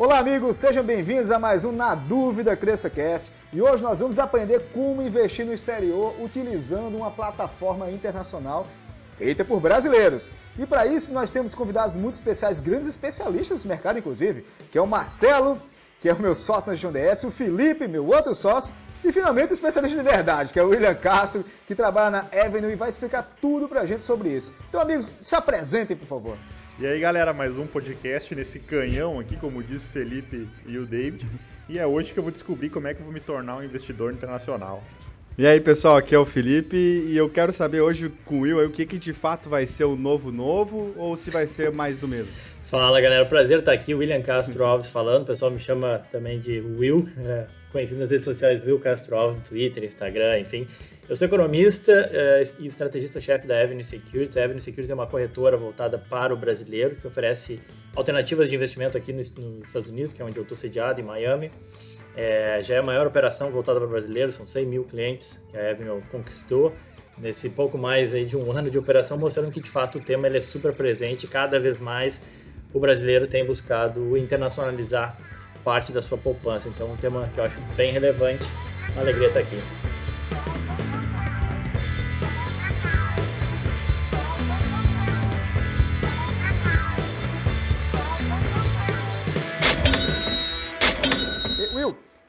Olá, amigos, sejam bem-vindos a mais um Na Dúvida CresçaCast e hoje nós vamos aprender como investir no exterior utilizando uma plataforma internacional feita por brasileiros. E para isso nós temos convidados muito especiais, grandes especialistas desse mercado, inclusive, que é o Marcelo, que é o meu sócio na Gestão DS, o Felipe, meu outro sócio, e finalmente o especialista de verdade, que é o William Castro, que trabalha na Avenue e vai explicar tudo pra gente sobre isso. Então, amigos, se apresentem, por favor. E aí, galera, mais um podcast nesse canhão aqui, como o Felipe e o David. E é hoje que eu vou descobrir como é que eu vou me tornar um investidor internacional. E aí, pessoal, aqui é o Felipe e eu quero saber hoje com o Will o que, que de fato vai ser o novo novo ou se vai ser mais do mesmo. Fala, galera, prazer estar aqui, William Castro Alves falando, o pessoal me chama também de Will, é, conhecido nas redes sociais Will Castro Alves, no Twitter, Instagram, enfim. Eu sou economista uh, e estrategista-chefe da Avenue Securities. A Avenue Securities é uma corretora voltada para o brasileiro, que oferece alternativas de investimento aqui nos, nos Estados Unidos, que é onde eu estou sediado, em Miami. É, já é a maior operação voltada para o brasileiro, são 100 mil clientes que a Avenue conquistou nesse pouco mais aí de um ano de operação, mostrando que de fato o tema ele é super presente. Cada vez mais o brasileiro tem buscado internacionalizar parte da sua poupança. Então, um tema que eu acho bem relevante. Uma alegria estar aqui.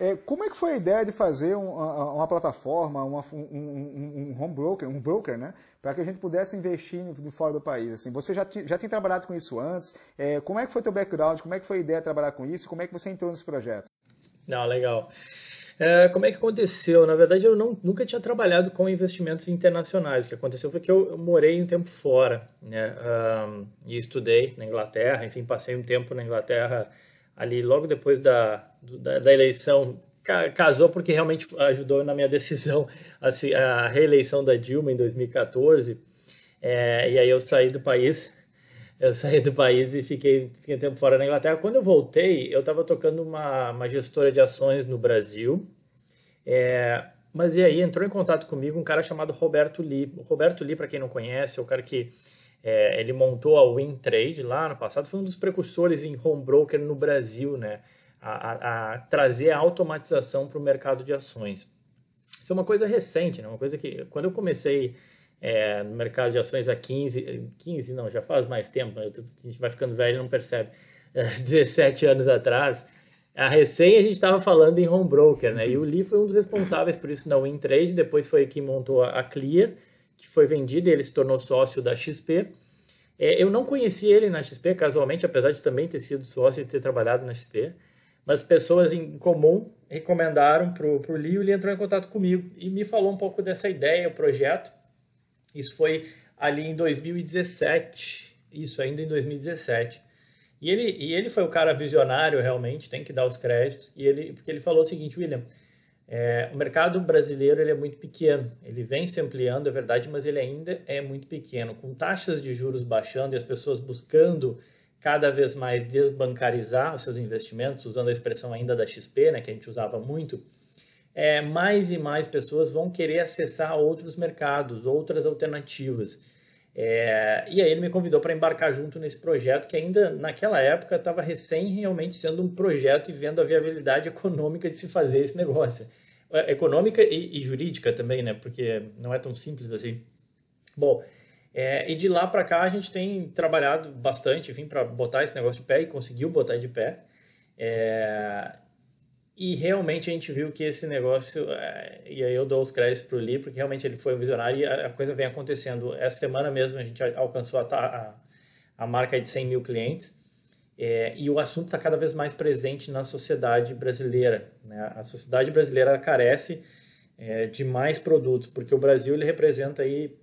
É, como é que foi a ideia de fazer uma, uma plataforma, uma, um, um, um, home broker, um broker, né, para que a gente pudesse investir de fora do país? Assim, você já, já tinha trabalhado com isso antes? É, como é que foi teu background? Como é que foi a ideia de trabalhar com isso? Como é que você entrou nesse projeto? Não, legal. É, como é que aconteceu? Na verdade, eu não, nunca tinha trabalhado com investimentos internacionais. O que aconteceu foi que eu, eu morei um tempo fora, né? Um, e estudei na Inglaterra. Enfim, passei um tempo na Inglaterra ali logo depois da, da, da eleição casou porque realmente ajudou na minha decisão assim, a reeleição da Dilma em 2014 é, e aí eu saí do país eu saí do país e fiquei, fiquei um tempo fora na Inglaterra. Quando eu voltei eu estava tocando uma, uma gestora de ações no Brasil. É, mas e aí entrou em contato comigo um cara chamado Roberto Lee. O Roberto Lee para quem não conhece é o cara que é, ele montou a WinTrade lá no passado, foi um dos precursores em home broker no Brasil, né? A, a, a trazer a automatização para o mercado de ações. Isso é uma coisa recente, né? Uma coisa que quando eu comecei é, no mercado de ações há 15, 15 não, já faz mais tempo, né? a gente vai ficando velho e não percebe, é, 17 anos atrás, a recém a gente estava falando em home broker, né? E o Lee foi um dos responsáveis por isso na WinTrade, depois foi quem montou a Clear, que foi vendido e ele se tornou sócio da XP. É, eu não conheci ele na XP casualmente, apesar de também ter sido sócio e ter trabalhado na XP, mas pessoas em comum recomendaram para o Lee, o Lee entrou em contato comigo e me falou um pouco dessa ideia, o projeto. Isso foi ali em 2017, isso ainda em 2017. E ele, e ele foi o cara visionário realmente, tem que dar os créditos, e ele, porque ele falou o seguinte, William, é, o mercado brasileiro ele é muito pequeno, ele vem se ampliando, é verdade, mas ele ainda é muito pequeno. Com taxas de juros baixando e as pessoas buscando cada vez mais desbancarizar os seus investimentos, usando a expressão ainda da XP, né, que a gente usava muito, é, mais e mais pessoas vão querer acessar outros mercados, outras alternativas. É, e aí ele me convidou para embarcar junto nesse projeto que ainda naquela época estava recém realmente sendo um projeto e vendo a viabilidade econômica de se fazer esse negócio. É, econômica e, e jurídica também, né? Porque não é tão simples assim. Bom, é, e de lá para cá a gente tem trabalhado bastante, enfim, para botar esse negócio de pé e conseguiu botar de pé. É, e realmente a gente viu que esse negócio, é, e aí eu dou os créditos para o Lee, porque realmente ele foi visionário e a, coisa vem acontecendo. Essa semana mesmo a gente alcançou a, a, a marca de 100 mil clientes é, e o assunto está cada vez mais presente na sociedade brasileira. Né? A sociedade brasileira carece é, de mais produtos, porque o Brasil ele representa aí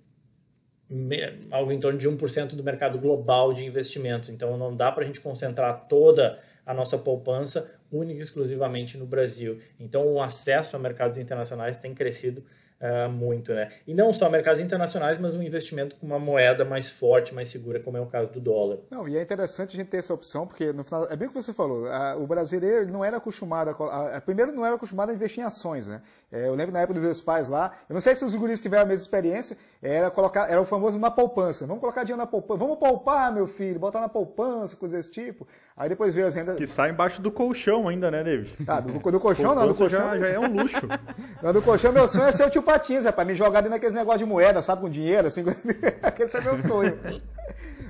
algo em torno de 1% do mercado global de investimentos. Então não dá para a gente concentrar toda a nossa poupança única e exclusivamente no Brasil. Então, o acesso a mercados internacionais tem crescido uh, muito, né? E não só mercados internacionais, mas um investimento com uma moeda mais forte, mais segura, como é o caso do dólar. Não, e é interessante a gente ter essa opção, porque no final, é bem o que você falou, a, o brasileiro não era acostumado a, a, primeiro não era acostumado a investir em ações, né? É, eu lembro na época dos meus pais lá, eu não sei se os guris tiveram a mesma experiência, era colocar, era o famoso uma poupança. Vamos colocar dinheiro na poupança, vamos poupar, meu filho, botar na poupança, coisa desse tipo. Aí depois veio as rendas. Que sai embaixo do colchão ainda, né, David? Ah, do, do colchão não, do colchão já é um luxo. não, do colchão meu sonho é ser o tio Patins, é pra me jogar dentro daqueles negócios de moeda, sabe, com dinheiro, assim. Esse é meu sonho.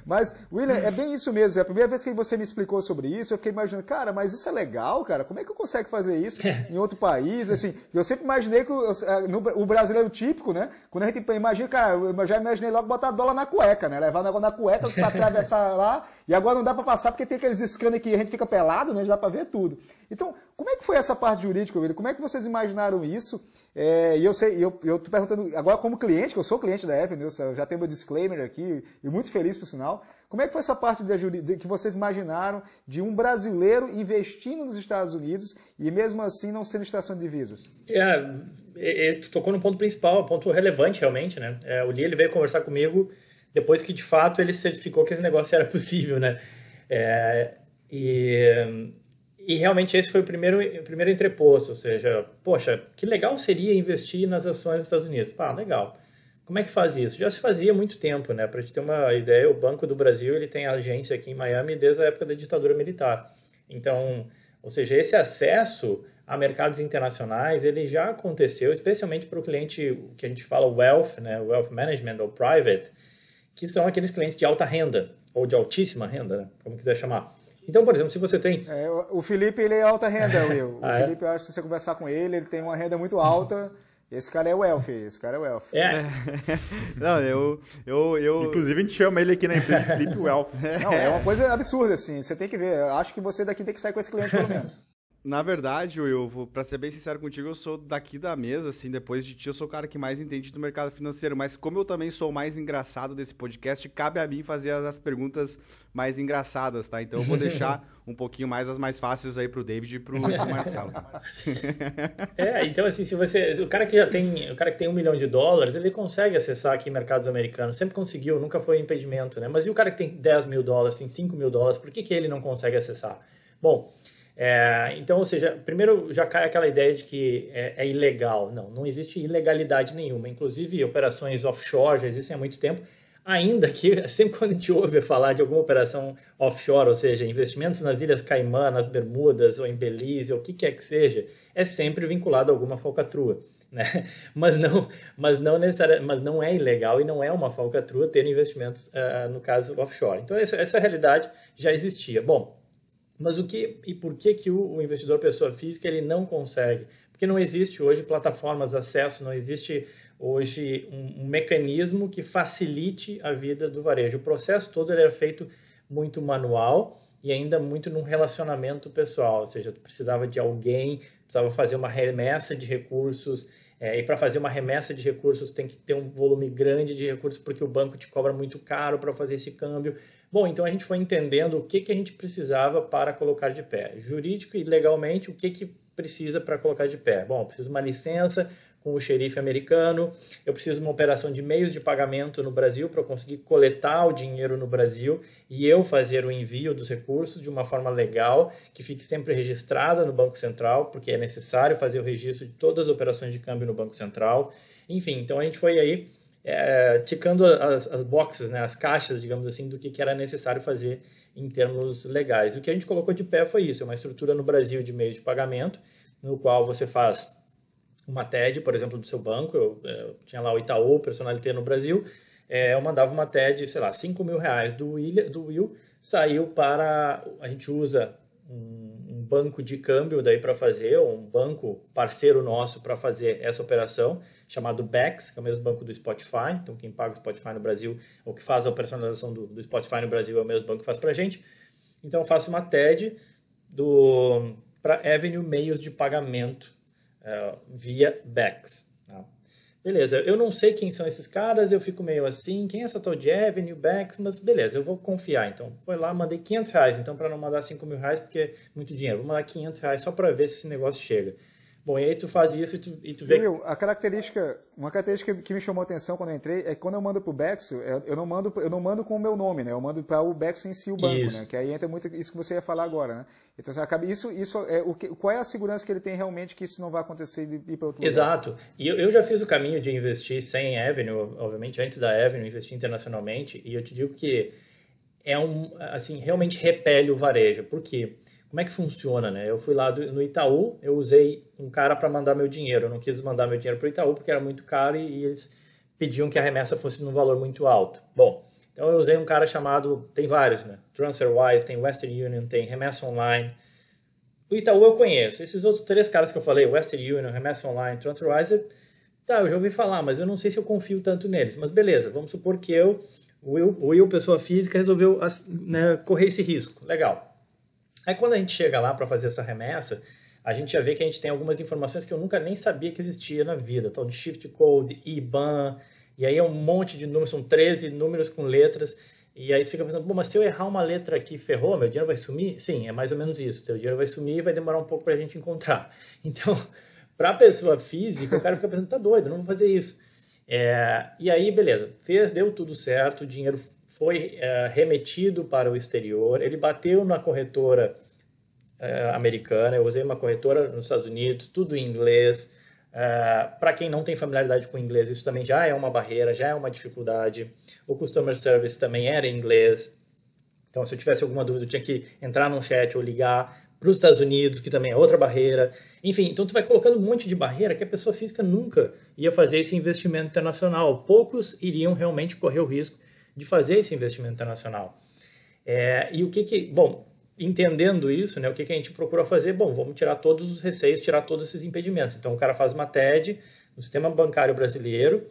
Mas, William, é bem isso mesmo. É a primeira vez que você me explicou sobre isso, eu fiquei imaginando, cara, mas isso é legal, cara? Como é que eu consigo fazer isso em outro país? Assim, eu sempre imaginei que o, no, o brasileiro típico, né? Quando a gente imagina, cara, eu já imaginei logo botar dólar na cueca, né? Levar o negócio na cueca para atravessar lá, e agora não dá para passar porque tem aqueles scanners que a gente fica pelado, né? Já dá para ver tudo. Então, como é que foi essa parte jurídica, William? Como é que vocês imaginaram isso? É, e eu sei, eu, eu tô perguntando agora como cliente, que eu sou cliente da Avenue, eu já tenho meu disclaimer aqui, e muito feliz por sinal. Como é que foi essa parte de, que vocês imaginaram de um brasileiro investindo nos Estados Unidos e mesmo assim não sendo extração de divisas? É, é, tu tocou no ponto principal, ponto relevante realmente, né? É, o Lee ele veio conversar comigo depois que de fato ele certificou que esse negócio era possível, né? É, e, e realmente esse foi o primeiro, o primeiro entreposto, ou seja, poxa, que legal seria investir nas ações dos Estados Unidos. Pá, legal. Como é que faz isso? Já se fazia há muito tempo, né? Para gente ter uma ideia, o Banco do Brasil ele tem agência aqui em Miami desde a época da ditadura militar. Então, ou seja, esse acesso a mercados internacionais ele já aconteceu, especialmente para o cliente que a gente fala wealth, né? Wealth management ou private, que são aqueles clientes de alta renda ou de altíssima renda, né? como quiser chamar. Então, por exemplo, se você tem. É, o Felipe ele é alta renda, Will. O ah, Felipe, é? eu acho que se você conversar com ele, ele tem uma renda muito alta. Esse cara é o Elf, esse cara é o Elf. É. Não, eu, eu, eu. Inclusive a gente chama ele aqui na empresa Felipe o Elf. Não, é uma coisa absurda, assim. Você tem que ver. Eu acho que você daqui tem que sair com esse cliente pelo menos. Na verdade, Will, pra ser bem sincero contigo, eu sou daqui da mesa, assim, depois de ti, eu sou o cara que mais entende do mercado financeiro. Mas como eu também sou o mais engraçado desse podcast, cabe a mim fazer as perguntas mais engraçadas, tá? Então eu vou deixar um pouquinho mais as mais fáceis aí pro David e pro, pro Marcelo. é, então assim, se você. O cara que já tem. O cara que tem um milhão de dólares, ele consegue acessar aqui mercados americanos. Sempre conseguiu, nunca foi impedimento, né? Mas e o cara que tem 10 mil dólares, tem 5 mil dólares, por que, que ele não consegue acessar? Bom. É, então, ou seja, primeiro já cai aquela ideia de que é, é, ilegal. Não, não existe ilegalidade nenhuma. Inclusive, operações offshore já existem há muito tempo. Ainda que, sempre quando a gente ouve falar de alguma operação offshore, ou seja, investimentos nas Ilhas Caimã, nas Bermudas, ou em Belize, ou o que quer que seja, é sempre vinculado a alguma falcatrua. Né? Mas, não, mas, não necessariamente, mas não é ilegal e não é uma falcatrua ter investimentos, uh, no caso, offshore. Então, essa, essa realidade já existia. Bom, mas o que e por que, que o, o investidor pessoa física ele não consegue? Porque não existe hoje plataformas de acesso, não existe hoje um, um, mecanismo que facilite a vida do varejo. O processo todo ele é feito muito manual e ainda muito num relacionamento pessoal, ou seja, tu precisava de alguém, precisava fazer uma remessa de recursos, é, e para fazer uma remessa de recursos tem que ter um volume grande de recursos porque o banco te cobra muito caro para fazer esse câmbio. Bom, então a gente foi entendendo o que, que a gente precisava para colocar de pé. Jurídico e legalmente, o que, que precisa para colocar de pé? Bom, preciso de uma licença com o xerife americano, eu preciso de uma operação de meios de pagamento no Brasil para conseguir coletar o dinheiro no Brasil e eu fazer o envio dos recursos de uma forma legal, que fique sempre registrada no Banco Central, porque é necessário fazer o registro de todas as operações de câmbio no Banco Central. Enfim, então a gente foi aí é, ticando as, as boxes, né, as caixas, digamos assim, do que, que era necessário fazer em termos legais. O que a gente colocou de pé foi isso, é uma estrutura no Brasil de meios de pagamento, no qual você faz uma TED, por exemplo, do seu banco, eu, é, eu tinha lá o Itaú, Personalité no Brasil, é, eu mandava uma TED, sei lá, 5 mil reais do Will, do Will, saiu para, a gente usa um, um banco de câmbio daí para fazer, ou um banco parceiro nosso para fazer essa operação, chamado Bex, que é o mesmo banco do Spotify. Então, quem paga o Spotify no Brasil, ou que faz a personalização do, do Spotify no Brasil, é o mesmo banco que faz para a gente. Então, eu faço uma TED para Avenue Meios de Pagamento uh, via Bex. Tá? Beleza, eu não sei quem são esses caras, eu fico meio assim, quem é essa tal de Avenue, Bex, mas beleza, eu vou confiar. Então, foi lá, mandei 500 reais, então para não mandar 5 mil reais, porque é muito dinheiro, vou mandar 500 reais só para ver se esse negócio chega. Bom, e aí tu faz isso e tu, e tu vê... Will, a característica, uma característica que me chamou a atenção quando eu entrei é que quando eu mando pro Bexo, eu não mando, eu não mando com o meu nome, né? Eu mando para o Bexo em si, o banco, isso. né? Que aí entra muito isso que você ia falar agora, né? Então, você acaba, isso, isso é o que, qual é a segurança que ele tem realmente que isso não vai acontecer de ir para outro Exato. lugar? Exato. E eu, eu já fiz o caminho de investir sem Avenue, obviamente, antes da Avenue, investir internacionalmente, e eu te digo que é um, assim, realmente repele o varejo. Por quê? Como é que funciona, né? Eu fui lá do, no Itaú, eu usei um cara para mandar meu dinheiro. Eu não quis mandar meu dinheiro para o Itaú porque era muito caro e, e, eles pediam que a remessa fosse num valor muito alto. Bom, então eu usei um cara chamado, tem vários, né? TransferWise, tem Western Union, tem Remessa Online. O Itaú eu conheço. Esses outros três caras que eu falei, Western Union, Remessa Online, TransferWise, tá, eu já ouvi falar, mas eu não sei se eu confio tanto neles. Mas beleza, vamos supor que eu, o Will, pessoa física, resolveu né, correr esse risco. Legal. Aí quando a gente chega lá para fazer essa remessa, a gente já vê que a gente tem algumas informações que eu nunca nem sabia que existia na vida, tal de shift code, IBAN, e aí é um monte de números, são 13 números com letras, e aí tu fica pensando, Bom, mas se eu errar uma letra aqui, ferrou, meu dinheiro vai sumir? Sim, é mais ou menos isso, teu dinheiro vai sumir e vai demorar um pouco para a gente encontrar. Então, para a pessoa física, o cara fica pensando, tá doido, não vou fazer isso. É, e aí, beleza, fez, deu tudo certo, o dinheiro foi é, remetido para o exterior, ele bateu na corretora é, americana, eu usei uma corretora nos Estados Unidos, tudo em inglês. É, para quem não tem familiaridade com inglês, isso também já é uma barreira, já é uma dificuldade. O customer service também era em inglês. Então, se eu tivesse alguma dúvida, eu tinha que entrar num chat ou ligar para os Estados Unidos, que também é outra barreira. Enfim, então tu vai colocando um monte de barreira que a pessoa física nunca ia fazer esse investimento internacional. Poucos iriam realmente correr o risco de fazer esse investimento internacional. É, e o que que, bom, entendendo isso, né, o que, que a gente procura fazer? Bom, vamos tirar todos os receios, tirar todos esses impedimentos. Então o cara faz uma TED no sistema bancário brasileiro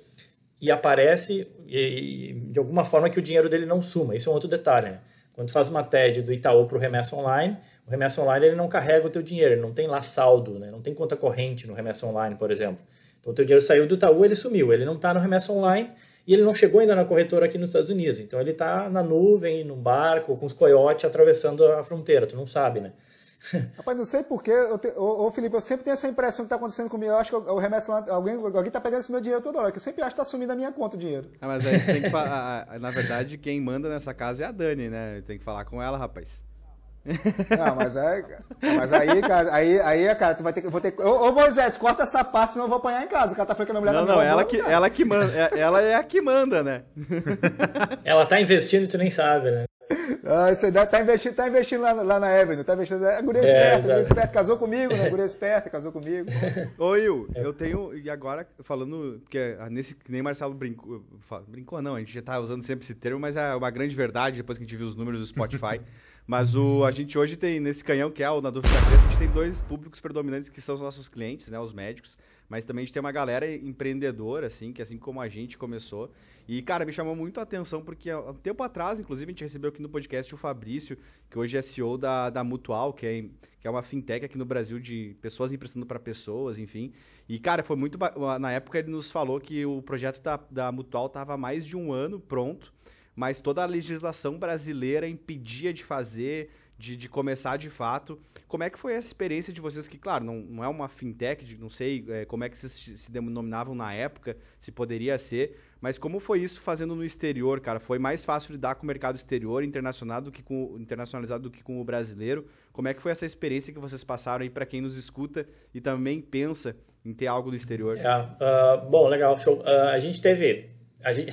e aparece e, de alguma forma que o dinheiro dele não suma. Isso é um outro detalhe. Né? Quando tu faz uma TED do Itaú para o Remessa Online, o Remessa Online ele não carrega o teu dinheiro, ele não tem lá saldo, né? não tem conta corrente no Remessa Online, por exemplo. Então o teu dinheiro saiu do Itaú, ele sumiu, ele não está no Remessa Online e ele não chegou ainda na corretora aqui nos Estados Unidos. Então ele está na nuvem, num barco, com os coiotes atravessando a fronteira. Tu não sabe, né? Rapaz, não sei porquê. Ô, ô, Felipe, eu sempre tenho essa impressão que está acontecendo comigo. Eu acho que o remesso lá, alguém, alguém tá pegando esse meu dinheiro toda hora. Que eu sempre acho que está sumindo a minha conta o dinheiro. Ah, mas a gente tem que falar. Na verdade, quem manda nessa casa é a Dani, né? Tem que falar com ela, rapaz. Não, mas, é, mas aí, cara, aí, aí, cara, tu vai ter que. Vou ter, ô, ô Moisés, corta essa parte, senão eu vou apanhar em casa. O cara tá falando que a minha mulher não, tá Não, ela que, ela que manda. É, ela é a que manda, né? Ela tá investindo e tu nem sabe, né? Ah, você tá investindo, tá investindo lá, lá na Avenue, tá investindo. É guria é, esperta, guria esperta, casou comigo, né? Guria esperta, casou comigo. Ô, Will, eu tenho. E agora, falando. Porque nesse. Nem Marcelo brincou. Brincou, não, a gente já tá usando sempre esse termo, mas é uma grande verdade depois que a gente viu os números do Spotify. Mas o, a gente hoje tem, nesse canhão que é o Na Dúvida Cresce, a gente tem dois públicos predominantes que são os nossos clientes, né? Os médicos. Mas também a gente tem uma galera empreendedora, assim, que assim como a gente começou. E, cara, me chamou muito a atenção porque há um tempo atrás, inclusive, a gente recebeu aqui no podcast o Fabrício, que hoje é CEO da, da Mutual, que é, que é uma fintech aqui no Brasil de pessoas emprestando para pessoas, enfim. E, cara, foi muito. Na época ele nos falou que o projeto da, da Mutual estava mais de um ano pronto mas toda a legislação brasileira impedia de fazer, de, de começar de fato. Como é que foi essa experiência de vocês, que, claro, não, não é uma fintech, de, não sei é, como é que vocês se denominavam na época, se poderia ser, mas como foi isso fazendo no exterior, cara? Foi mais fácil lidar com o mercado exterior, internacional, do que com, internacionalizado do que com o brasileiro? Como é que foi essa experiência que vocês passaram aí para quem nos escuta e também pensa em ter algo do exterior? É, uh, bom, legal, show. Uh, a gente teve a gente,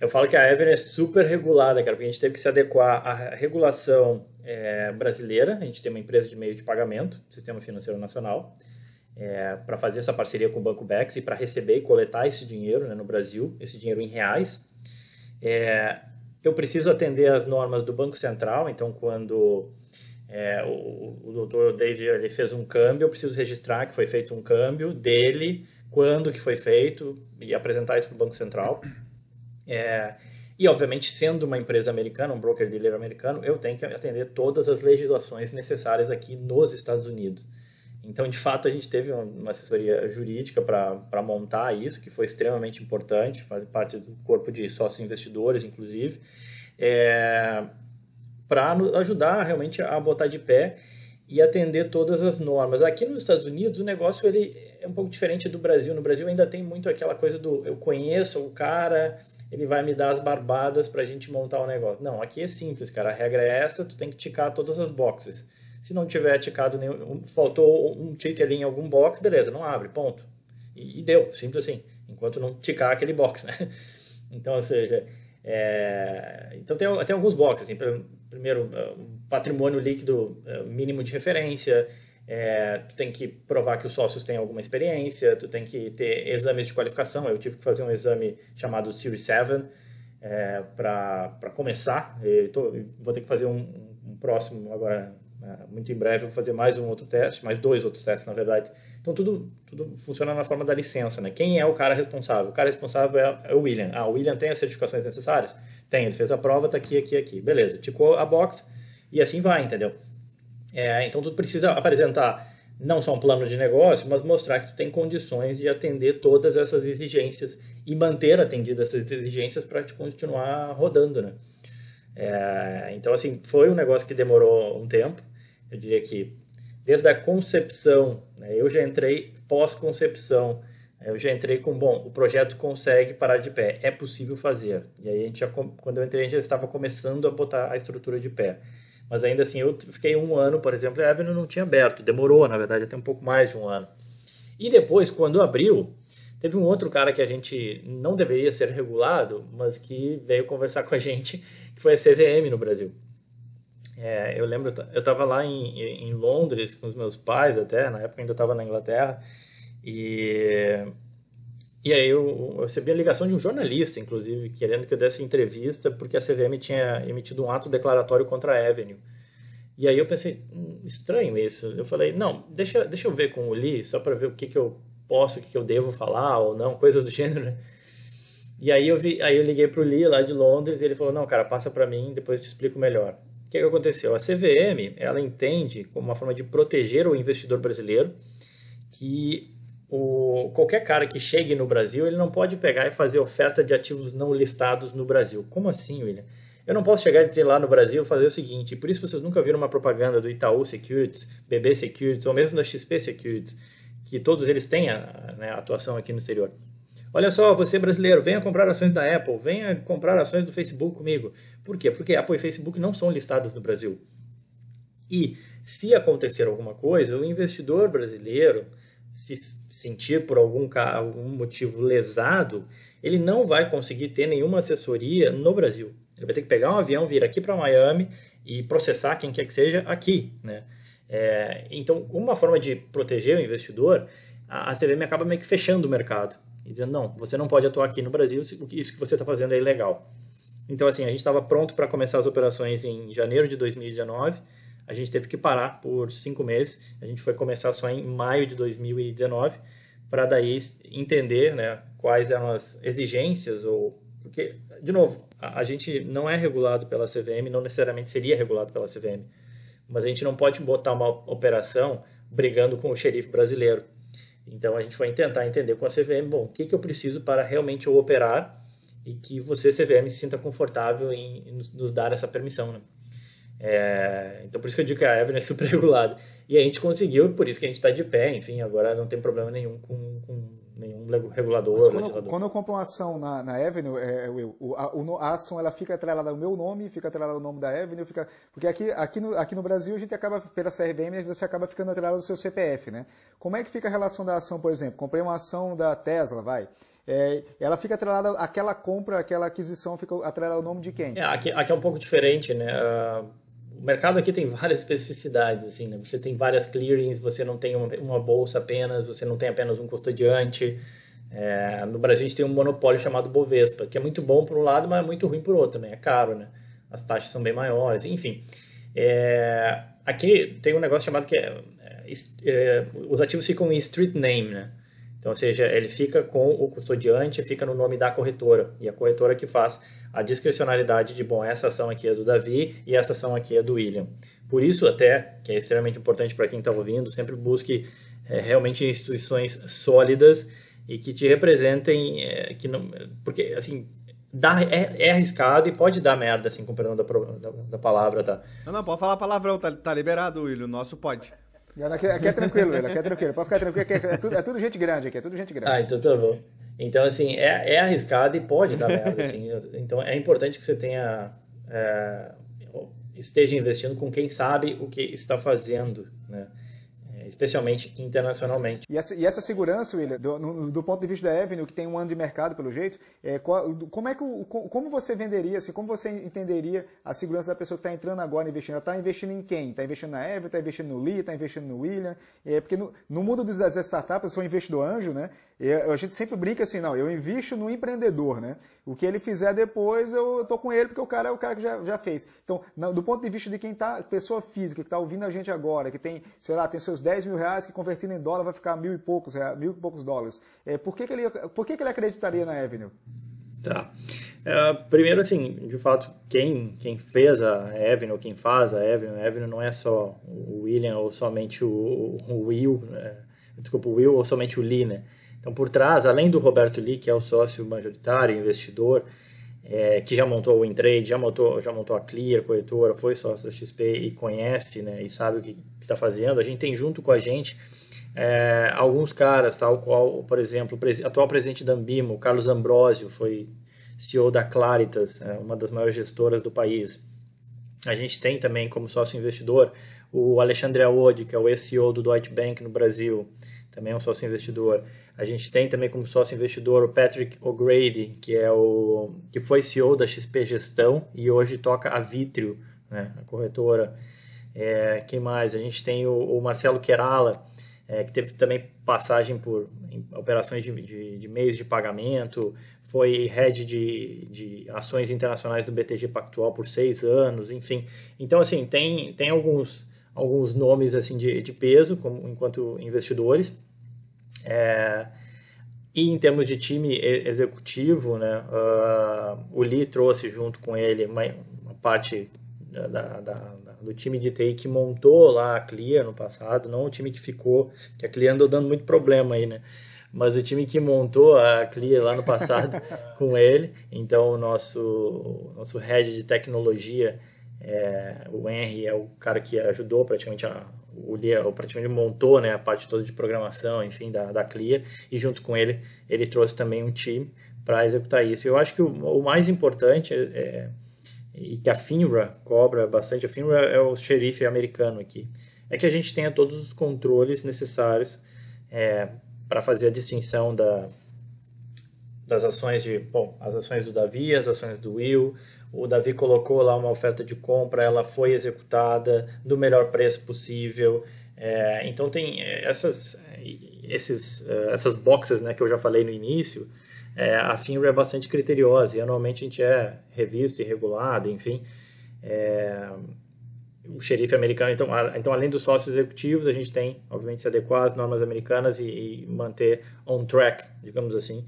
eu falo que a Ever é super regulada, cara, porque a gente teve que se adequar à regulação é, brasileira. A gente tem uma empresa de meio de pagamento, Sistema Financeiro Nacional, é, para fazer essa parceria com o Banco Bex e para receber e coletar esse dinheiro né, no Brasil, esse dinheiro em reais. É, eu preciso atender às normas do Banco Central, então quando é, o, o doutor David ele fez um câmbio, eu preciso registrar que foi feito um câmbio dele quando que foi feito e apresentar isso para o Banco Central. É, e, obviamente, sendo uma empresa americana, um broker-dealer americano, eu tenho que atender todas as legislações necessárias aqui nos Estados Unidos. Então, de fato, a gente teve uma assessoria jurídica para montar isso, que foi extremamente importante, faz parte do corpo de sócios investidores, inclusive, é, para ajudar realmente a botar de pé e atender todas as normas. Aqui nos Estados Unidos o negócio ele é um pouco diferente do Brasil. No Brasil ainda tem muito aquela coisa do eu conheço o cara, ele vai me dar as barbadas para a gente montar o negócio. Não, aqui é simples, cara. A regra é essa, tu tem que ticar todas as boxes. Se não tiver ticado nenhum, faltou um tick ali em algum box, beleza, não abre, ponto. E, e deu, simples assim. Enquanto não ticar aquele box, né? Então, ou seja, é, então tem, tem alguns boxes, assim, primeiro, é, patrimônio líquido é, mínimo de referência, é, tu tem que provar que os sócios têm alguma experiência, tu tem que ter exames de qualificação, eu tive que fazer um exame chamado Series 7 é, para começar, tô, vou ter que fazer um, um próximo agora é, muito em breve vou fazer mais um outro teste, mais dois outros testes, na verdade. Então, tudo, tudo funciona na forma da licença, né? Quem é o cara responsável? O cara responsável é, é o William. Ah, o William tem as certificações necessárias? Tem, ele fez a prova, tá aqui, aqui, aqui. Beleza, ticou a box e assim vai, entendeu? É, então, tu precisa apresentar não só um plano de negócio, mas mostrar que tu tem condições de atender todas essas exigências e manter atendidas essas exigências para te continuar rodando, né? É, então, assim, foi um negócio que demorou um tempo, eu diria que desde a concepção, né, eu já entrei pós-concepção, eu já entrei com, bom, o projeto consegue parar de pé, é possível fazer. E aí, a gente já, quando eu entrei, a gente já estava começando a botar a estrutura de pé. Mas ainda assim, eu fiquei um ano, por exemplo, a Avenue não tinha aberto, demorou, na verdade, até um pouco mais de um ano. E depois, quando abriu, teve um outro cara que a gente não deveria ser regulado, mas que veio conversar com a gente, que foi a CVM no Brasil. É, eu lembro, eu estava lá em, em Londres com os meus pais até, na época ainda estava na Inglaterra, e, e aí eu, eu recebi a ligação de um jornalista, inclusive, querendo que eu desse entrevista, porque a CVM tinha emitido um ato declaratório contra a Avenue. E aí eu pensei, hum, estranho isso. Eu falei, não, deixa, deixa eu ver com o Lee, só para ver o que, que eu posso, o que, que eu devo falar ou não, coisas do gênero? E aí eu, vi, aí eu liguei pro Lee lá de Londres e ele falou, não, cara, passa para mim, depois eu te explico melhor. O que, que aconteceu? A CVM ela entende como uma forma de proteger o investidor brasileiro que o, qualquer cara que chegue no Brasil ele não pode pegar e fazer oferta de ativos não listados no Brasil. Como assim, William? Eu não posso chegar e dizer lá no Brasil fazer o seguinte, por isso vocês nunca viram uma propaganda do Itaú Securities, BB Securities ou mesmo da XP Securities, que todos eles têm a, né, atuação aqui no exterior. Olha só, você brasileiro, venha comprar ações da Apple, venha comprar ações do Facebook comigo. Por quê? Porque Apple e Facebook não são listadas no Brasil. E se acontecer alguma coisa, o investidor brasileiro se sentir por algum, algum motivo lesado, ele não vai conseguir ter nenhuma assessoria no Brasil. Ele vai ter que pegar um avião, vir aqui para Miami e processar quem quer que seja aqui. Né? É, então, uma forma de proteger o investidor, a CVM acaba meio que fechando o mercado e dizendo, não, você não pode atuar aqui no Brasil, isso que você está fazendo é ilegal. Então, assim, a gente estava pronto para começar as operações em janeiro de 2019, a gente teve que parar por cinco meses, a gente foi começar só em maio de 2019, para daí entender né, quais eram as exigências, ou porque, de novo, a, a gente não é regulado pela CVM, não necessariamente seria regulado pela CVM, mas a gente não pode botar uma operação brigando com o xerife brasileiro. Então a gente foi tentar entender com a CVM, bom, o que, que eu preciso para realmente eu operar e que você, CVM, se sinta confortável em, nos, dar essa permissão. Né? É, então por isso que eu digo que a Evelyn é super regulada. E a gente conseguiu, por isso que a gente está de pé, enfim, agora não tem problema nenhum com, com nenhum regulador, quando, quando, eu compro uma ação na, na Avenue, é, eu, a, a, ação ela fica atrelada ao meu nome, fica atrelada ao nome da Avenue, fica, porque aqui, aqui, no, aqui no Brasil a gente acaba, pela CRBM, você acaba ficando atrelado ao seu CPF, né? Como é que fica a relação da ação, por exemplo? Comprei uma ação da Tesla, vai, é, ela fica atrelada, aquela compra, aquela aquisição fica atrelada ao nome de quem? É, aqui, aqui é um pouco diferente, né? Uh o mercado aqui tem várias especificidades, assim, né? Você tem várias clearings, você não tem uma, uma bolsa apenas, você não tem apenas um custodiante. É, no Brasil a gente tem um monopólio chamado Bovespa, que é muito bom por um lado, mas é muito ruim por outro também. É caro, né? As taxas são bem maiores, enfim. É, aqui tem um negócio chamado que é, é, é, os ativos ficam em street name, né? Então, ou seja, ele fica com o custodiante, fica no nome da corretora. E a corretora que faz a discricionalidade de, bom, essa ação aqui é do Davi e essa ação aqui é do William. Por isso, até, que é extremamente importante para quem está ouvindo, sempre busque é, realmente instituições sólidas e que te representem, é, que não, porque, assim, dá, é, é, arriscado e pode dar merda, assim, com perdão da, da, da, palavra, tá? Não, não, pode falar palavrão, tá, tá liberado, William, o nosso pode. Aqui, aqui é tranquilo, William, aqui é tranquilo, pode ficar tranquilo, aqui é, é, tudo, é tudo gente grande aqui, é tudo gente grande. Ah, então tá bom. Então, assim, é, é arriscado e pode dar merda, assim. Então, é importante que você tenha... É, esteja investindo com quem sabe o que está fazendo, né? especialmente internacionalmente. E essa, e essa segurança, William, do, no, do, ponto de vista da Avenue, que tem um ano de mercado pelo jeito, é, qual, como é que o, como você venderia, assim, como você entenderia a segurança da pessoa que está entrando agora investindo? Ela está investindo em quem? Está investindo na Avenue, está investindo no Lee, está investindo no William? É, porque no, no mundo das startups, eu sou investidor anjo, né? A gente sempre brinca assim, não, eu invisto no empreendedor, né? O que ele fizer depois, eu tô com ele, porque o cara é o cara que já, já fez. Então, do ponto de vista de quem tá, pessoa física, que está ouvindo a gente agora, que tem, sei lá, tem seus 10 mil reais, que convertindo em dólar vai ficar mil e poucos, mil e poucos dólares. É, por que, que, ele, por que, que ele acreditaria na Avenue? Tá. É, primeiro, assim, de fato, quem, quem fez a Avenue, quem faz a Avenue, a Avenue não é só o William ou somente o, o Will, é, desculpa, o Will ou somente o Lee, né? Então, por trás, além do Roberto Lee, que é o sócio majoritário, investidor, é, que já montou o Intrade, já montou, já montou a Clear, corretora, foi sócio da XP e conhece né, e sabe o que está fazendo, a gente tem junto com a gente é, alguns caras, tal qual, por exemplo, o atual presidente da Ambimo, Carlos Ambrosio, foi CEO da Claritas, é, uma das maiores gestoras do país. A gente tem também como sócio investidor o Alexandre Aodi, que é o CEO do Deutsche Bank no Brasil, também é um sócio investidor. A gente tem também como sócio investidor o Patrick O'Grady, que é o que foi CEO da XP Gestão e hoje toca a Vitrio, né, a corretora. É, quem mais? A gente tem o, o Marcelo Querala, é, que teve também passagem por operações de, de, de, meios de pagamento, foi head de, de ações internacionais do BTG Pactual por seis anos, enfim. Então, assim, tem, tem alguns, alguns nomes assim de, de peso como, enquanto investidores. É, e em termos de time executivo, né, uh, o Lee trouxe junto com ele uma, uma parte da, da, da, do time de TI que montou lá a Clear no passado, não o time que ficou, que a Clear andou dando muito problema aí, né? Mas o time que montou a Clear lá no passado com ele, então o nosso, nosso head de tecnologia, é, o Henry, é o cara que ajudou praticamente a o Lia praticamente montou né, a parte toda de programação, enfim, da, da Clear, e junto com ele, ele trouxe também um time para executar isso. Eu acho que o, o mais importante, é, é, e que a FINRA cobra bastante, a FINRA é o xerife americano aqui, é que a gente tenha todos os controles necessários é, para fazer a distinção da, das ações de, bom, as ações do Davi, as ações do Will, o Davi colocou lá uma oferta de compra, ela foi executada do melhor preço possível. É, então tem é, essas, esses, é, essas boxes né, que eu já falei no início, é, a FINRA é bastante criteriosa e anualmente a gente é revisto e regulado, enfim. É, o xerife americano, então, a, então além dos sócios executivos, a gente tem, obviamente, se adequar às normas americanas e, e manter on track, digamos assim,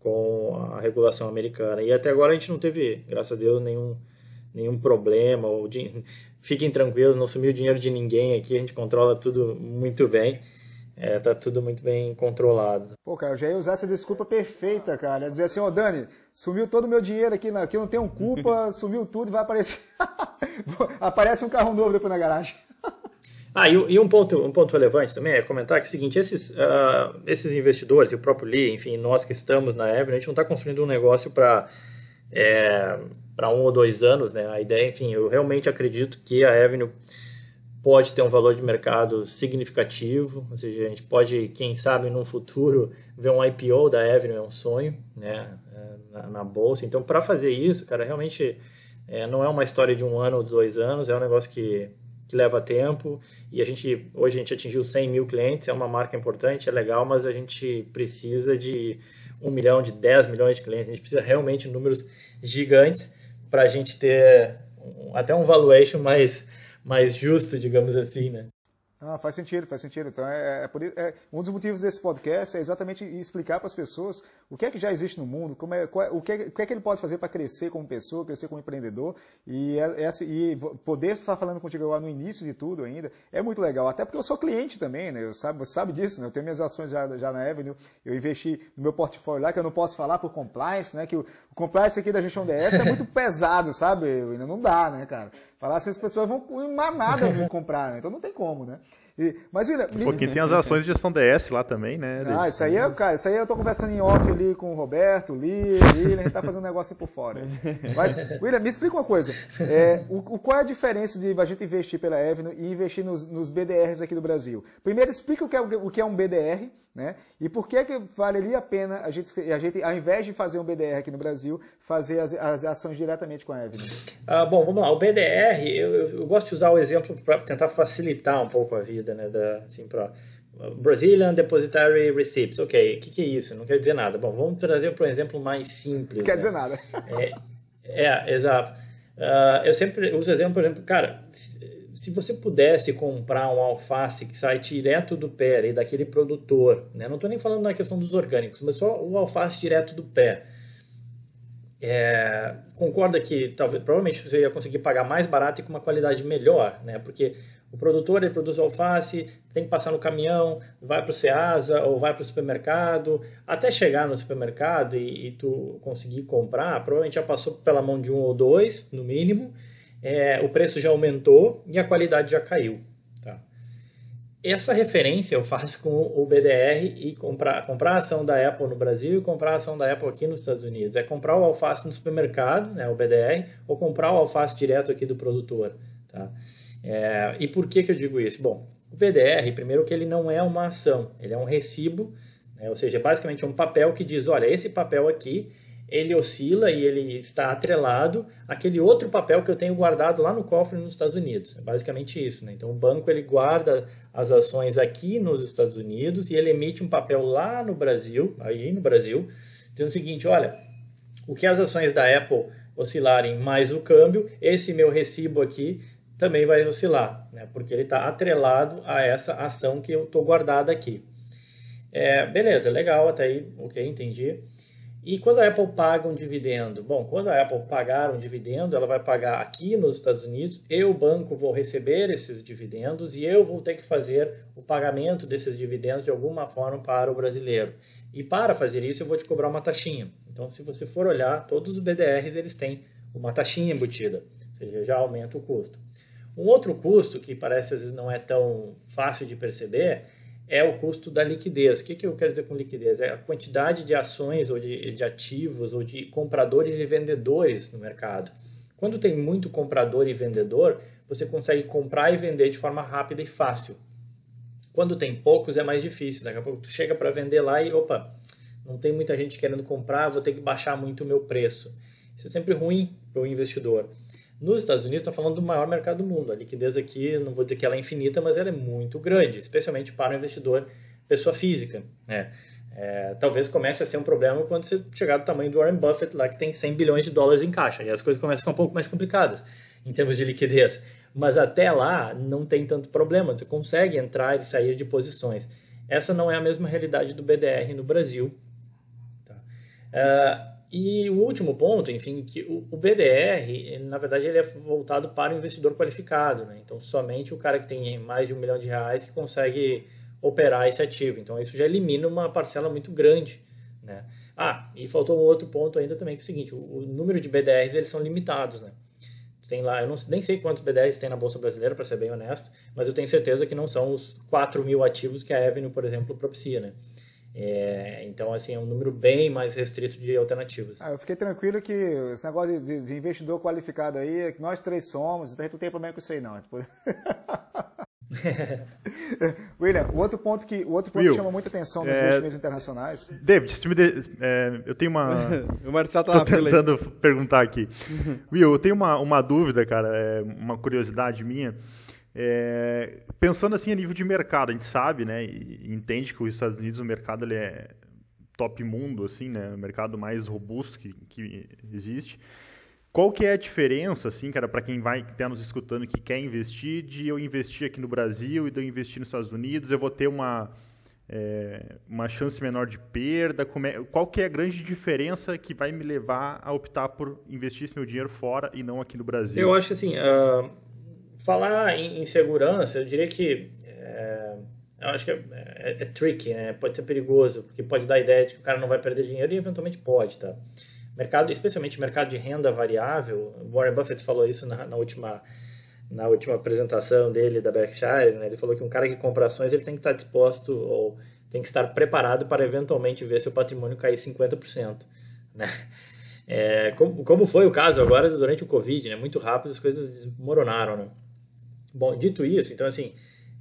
com a regulação americana. E até agora a gente não teve, graças a Deus, nenhum, nenhum problema. Ou de, fiquem tranquilos, não sumiu dinheiro de ninguém aqui, a gente controla tudo muito bem. É, tá tudo muito bem controlado. Pô, cara, eu já ia usar essa desculpa perfeita, cara. Dizer assim, ó, oh, Dani, sumiu todo o meu dinheiro aqui, aqui eu não tenho culpa, sumiu tudo e vai aparecer. Aparece um carro novo depois na garagem. Ah, e, e, um, ponto, um ponto relevante também é comentar que é o seguinte, esses, uh, esses investidores, o próprio Lee, enfim, nós que estamos na Evelyn, a gente não está construindo um negócio para é, para um ou dois anos, né? A ideia, enfim, eu realmente acredito que a Avenue pode ter um valor de mercado significativo, ou seja, a gente pode, quem sabe, no futuro ver um IPO da Avenue é um sonho, né? É, na, na bolsa. Então, para fazer isso, cara, realmente é, não é uma história de um ano ou dois anos, é um negócio que que leva tempo. E a gente hoje a gente atingiu 100 mil clientes é uma marca importante é legal mas a gente precisa de um milhão de 10 milhões de clientes. A gente precisa realmente de números gigantes para a gente ter até um valuation mais mais justo digamos assim né Ah, faz sentido, faz sentido. Então, é, é, é, um dos motivos desse podcast é exatamente explicar para as pessoas o que é que já existe no mundo, como é, qual, o, que é, o que é que ele pode fazer para crescer como pessoa, crescer como empreendedor. E, é, é, e poder estar falando contigo agora no início de tudo ainda é muito legal. Até porque eu sou cliente também, né? Eu sabe, você sabe disso, né? Eu tenho minhas ações já, já na Avenue, eu investi no meu portfólio lá, que eu não posso falar por compliance, né? Que o, o compliance aqui da gestão DS é muito pesado, sabe? Ainda não dá, né, cara? Falar assim, as pessoas vão em manada comprar, né? Então não tem como, né? E, mas, William. Porque tem as ações de gestão DS lá também, né? Ah, isso aí é, cara, isso aí eu tô conversando em off ali com o Roberto, o Lee, a gente tá fazendo um negócio por fora. Mas, William, me explica uma coisa. É, o, qual é a diferença de a gente investir pela Evno e investir nos, nos BDRs aqui do Brasil? Primeiro, explica o que é, o que é um BDR, né? E por que, que valeria a pena a gente, a gente, ao invés de fazer um BDR aqui no Brasil, fazer as, as ações diretamente com a Evno? Ah, bom, vamos lá. O BDR, eu, eu gosto de usar o exemplo para tentar facilitar um pouco a vida, né? Da, assim, para Brazilian Depositary Receipts. Ok, o que, que, é isso? Não quer dizer nada. Bom, vamos trazer para um exemplo mais simples. Não quer né? dizer nada. É, é exato. Uh, eu sempre uso exemplo, por exemplo, cara, se você pudesse comprar um alface que sai direto do pé, daquele produtor, né? não estou nem falando na questão dos orgânicos, mas só o alface direto do pé, é, concorda que talvez, provavelmente você ia conseguir pagar mais barato e com uma qualidade melhor, né? porque o produtor ele produz alface, tem que passar no caminhão, vai para o Ceasa ou vai para o supermercado, até chegar no supermercado e, e tu conseguir comprar, provavelmente já passou pela mão de um ou dois, no mínimo, é, o preço já aumentou e a qualidade já caiu. Tá? Essa referência eu faço com o BDR e comprar, comprar a ação da Apple no Brasil e comprar a ação da Apple aqui nos Estados Unidos. É comprar o alface no supermercado, né, o BDR, ou comprar o alface direto aqui do produtor. Tá? É, e por que, que eu digo isso? Bom, o BDR, primeiro que ele não é uma ação, ele é um recibo, né, ou seja, basicamente é um papel que diz, olha, esse papel aqui ele oscila e ele está atrelado àquele outro papel que eu tenho guardado lá no cofre nos Estados Unidos. É basicamente isso. Né? Então, o banco ele guarda as ações aqui nos Estados Unidos e ele emite um papel lá no Brasil, aí no Brasil, dizendo o seguinte: olha, o que as ações da Apple oscilarem mais o câmbio, esse meu recibo aqui também vai oscilar, né? porque ele está atrelado a essa ação que eu estou guardada aqui. É, beleza, legal, até aí, ok, entendi. E quando a Apple paga um dividendo? Bom, quando a Apple pagar um dividendo, ela vai pagar aqui nos Estados Unidos, eu, banco, vou receber esses dividendos e eu vou ter que fazer o pagamento desses dividendos de alguma forma para o brasileiro. E para fazer isso, eu vou te cobrar uma taxinha. Então, se você for olhar, todos os BDRs eles têm uma taxinha embutida, seja, já aumenta o custo. Um outro custo que parece às vezes não é tão fácil de perceber é o custo da liquidez. O que, que eu quero dizer com liquidez? É a quantidade de ações ou de, de ativos ou de compradores e vendedores no mercado. Quando tem muito comprador e vendedor, você consegue comprar e vender de forma rápida e fácil. Quando tem poucos é mais difícil. Daqui a pouco tu chega para vender lá e opa, não tem muita gente querendo comprar, vou ter que baixar muito o meu preço. Isso é sempre ruim para o investidor. Nos Estados Unidos, está falando do maior mercado do mundo. A liquidez aqui, não vou dizer que ela é infinita, mas ela é muito grande, especialmente para o investidor pessoa física. Né? É, talvez comece a ser um problema quando você chegar do tamanho do Warren Buffett, lá que tem 100 bilhões de dólares em caixa. E as coisas começam a ficar um pouco mais complicadas em termos de liquidez. Mas até lá não tem tanto problema, você consegue entrar e sair de posições. Essa não é a mesma realidade do BDR no Brasil. Tá? Uh, e o último ponto, enfim, que o, BDR, na verdade, ele é voltado para o investidor qualificado, né? Então, somente o cara que tem mais de um milhão de reais que consegue operar esse ativo. Então, isso já elimina uma parcela muito grande, né? Ah, e faltou um outro ponto ainda também, que é o seguinte, o, o número de BDRs, eles são limitados, né? Tem lá, eu não, nem sei quantos BDRs tem na Bolsa Brasileira, para ser bem honesto, mas eu tenho certeza que não são os 4 mil ativos que a Avenue, por exemplo, propicia, né? É, então, assim, é um número bem mais restrito de alternativas. Ah, eu fiquei tranquilo que esse negócio de, de investidor qualificado aí, é que nós três somos, então a gente não tem problema com isso aí, não. Tipo... William, o outro ponto que, o outro ponto Will, que chama muita atenção nos é... investimentos internacionais. David, se me de... é, eu tenho uma. o Marcelo tá tentando perguntar aqui. Will, eu tenho uma, uma dúvida, cara, é uma curiosidade minha. É, pensando assim a nível de mercado, a gente sabe, né, e entende que os Estados Unidos, o mercado ele é top mundo, assim, né, o mercado mais robusto que, que existe. qual que é a diferença, assim, cara, para quem vai estar tá nos escutando que quer investir, de eu investir aqui no Brasil e de eu investir nos Estados Unidos, eu vou ter uma, é, uma chance menor de perda? É, qual que é a grande diferença que vai me levar a optar por investir esse meu dinheiro fora e não aqui no Brasil? Eu acho que, assim, uh, falar em, em, segurança, eu diria que... É, eu acho que é, é, é, tricky, né? Pode ser perigoso, porque pode dar a ideia de que o cara não vai perder dinheiro e eventualmente pode, tá? mercado, especialmente mercado de renda variável, Warren Buffett falou isso na, na última na última apresentação dele da Berkshire, né? ele falou que um cara que compra ações ele tem que estar disposto ou tem que estar preparado para eventualmente ver seu patrimônio cair 50%, né? É, como, como foi o caso agora durante o Covid, né? Muito rápido as coisas desmoronaram, né? Bom, dito isso, então assim,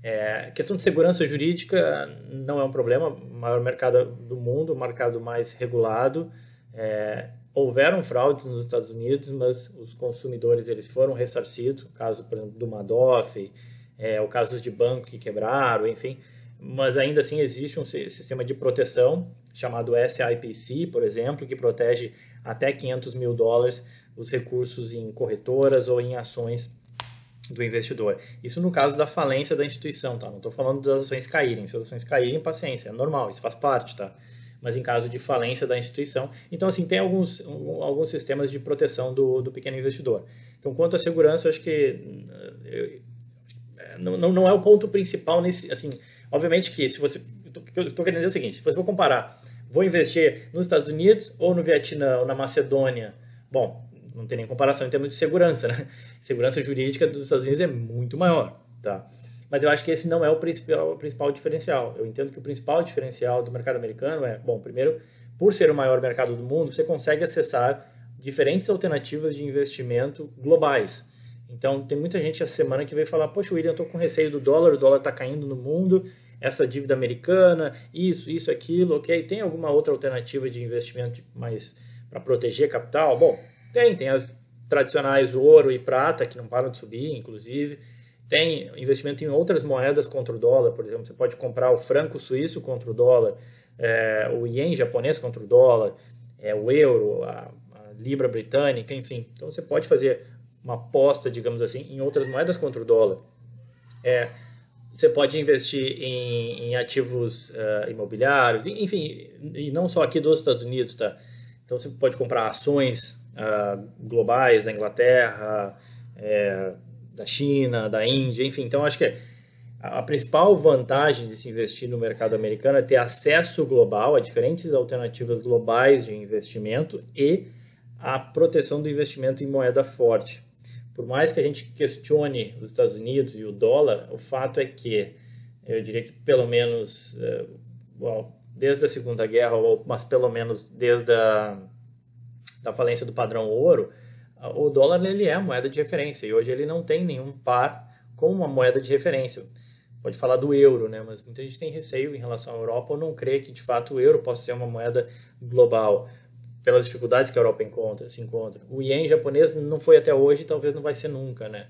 é, questão de segurança jurídica não é um problema, o maior mercado do mundo, o mercado mais regulado, é, houveram fraudes nos Estados Unidos, mas os consumidores eles foram ressarcidos, caso por exemplo, do Madoff, é, o caso de banco que quebraram, enfim, mas ainda assim existe um sistema de proteção chamado SIPC, por exemplo, que protege até 500 mil dólares os recursos em corretoras ou em ações do investidor. Isso no caso da falência da instituição, tá? Não estou falando das ações caírem. Se as ações caírem, paciência, é normal, isso faz parte, tá? mas em caso de falência da instituição. Então, assim, tem alguns, alguns sistemas de proteção do, do pequeno investidor. Então, quanto à segurança, eu acho que eu, não, não é o ponto principal nesse, assim, obviamente que se você, eu estou querendo dizer o seguinte, se você for comparar, vou investir nos Estados Unidos ou no Vietnã ou na Macedônia, bom, não tem nem comparação em termos de segurança, né? Segurança jurídica dos Estados Unidos é muito maior, tá? Mas eu acho que esse não é o principal, o principal diferencial. Eu entendo que o principal diferencial do mercado americano é, bom, primeiro, por ser o maior mercado do mundo, você consegue acessar diferentes alternativas de investimento globais. Então, tem muita gente essa semana que veio falar: Poxa, William, eu estou com receio do dólar, o dólar está caindo no mundo, essa dívida americana, isso, isso, aquilo, ok? Tem alguma outra alternativa de investimento mais para proteger capital? Bom, tem, tem as tradicionais ouro e prata, que não param de subir, inclusive tem investimento em outras moedas contra o dólar, por exemplo, você pode comprar o franco suíço contra o dólar, é, o ien japonês contra o dólar, é, o euro, a, a, libra britânica, enfim. Então você pode fazer uma aposta, digamos assim, em outras moedas contra o dólar. É, você pode investir em, em ativos uh, imobiliários, enfim, e não só aqui dos Estados Unidos, tá? Então você pode comprar ações uh, globais da Inglaterra, é, da China, da Índia, enfim. Então, acho que a principal vantagem de se investir no mercado americano é ter acesso global a diferentes alternativas globais de investimento e a proteção do investimento em moeda forte. Por mais que a gente questione os Estados Unidos e o dólar, o fato é que, eu diria que pelo menos, eh, desde a Segunda Guerra, mas pelo menos desde a da falência do padrão ouro, o dólar ele é a moeda de referência e hoje ele não tem nenhum par com uma moeda de referência. Pode falar do euro, né? mas muita gente tem receio em relação à Europa ou não crê que de fato o euro possa ser uma moeda global pelas dificuldades que a Europa encontra, se encontra. O ien japonês não foi até hoje e talvez não vai ser nunca. Né?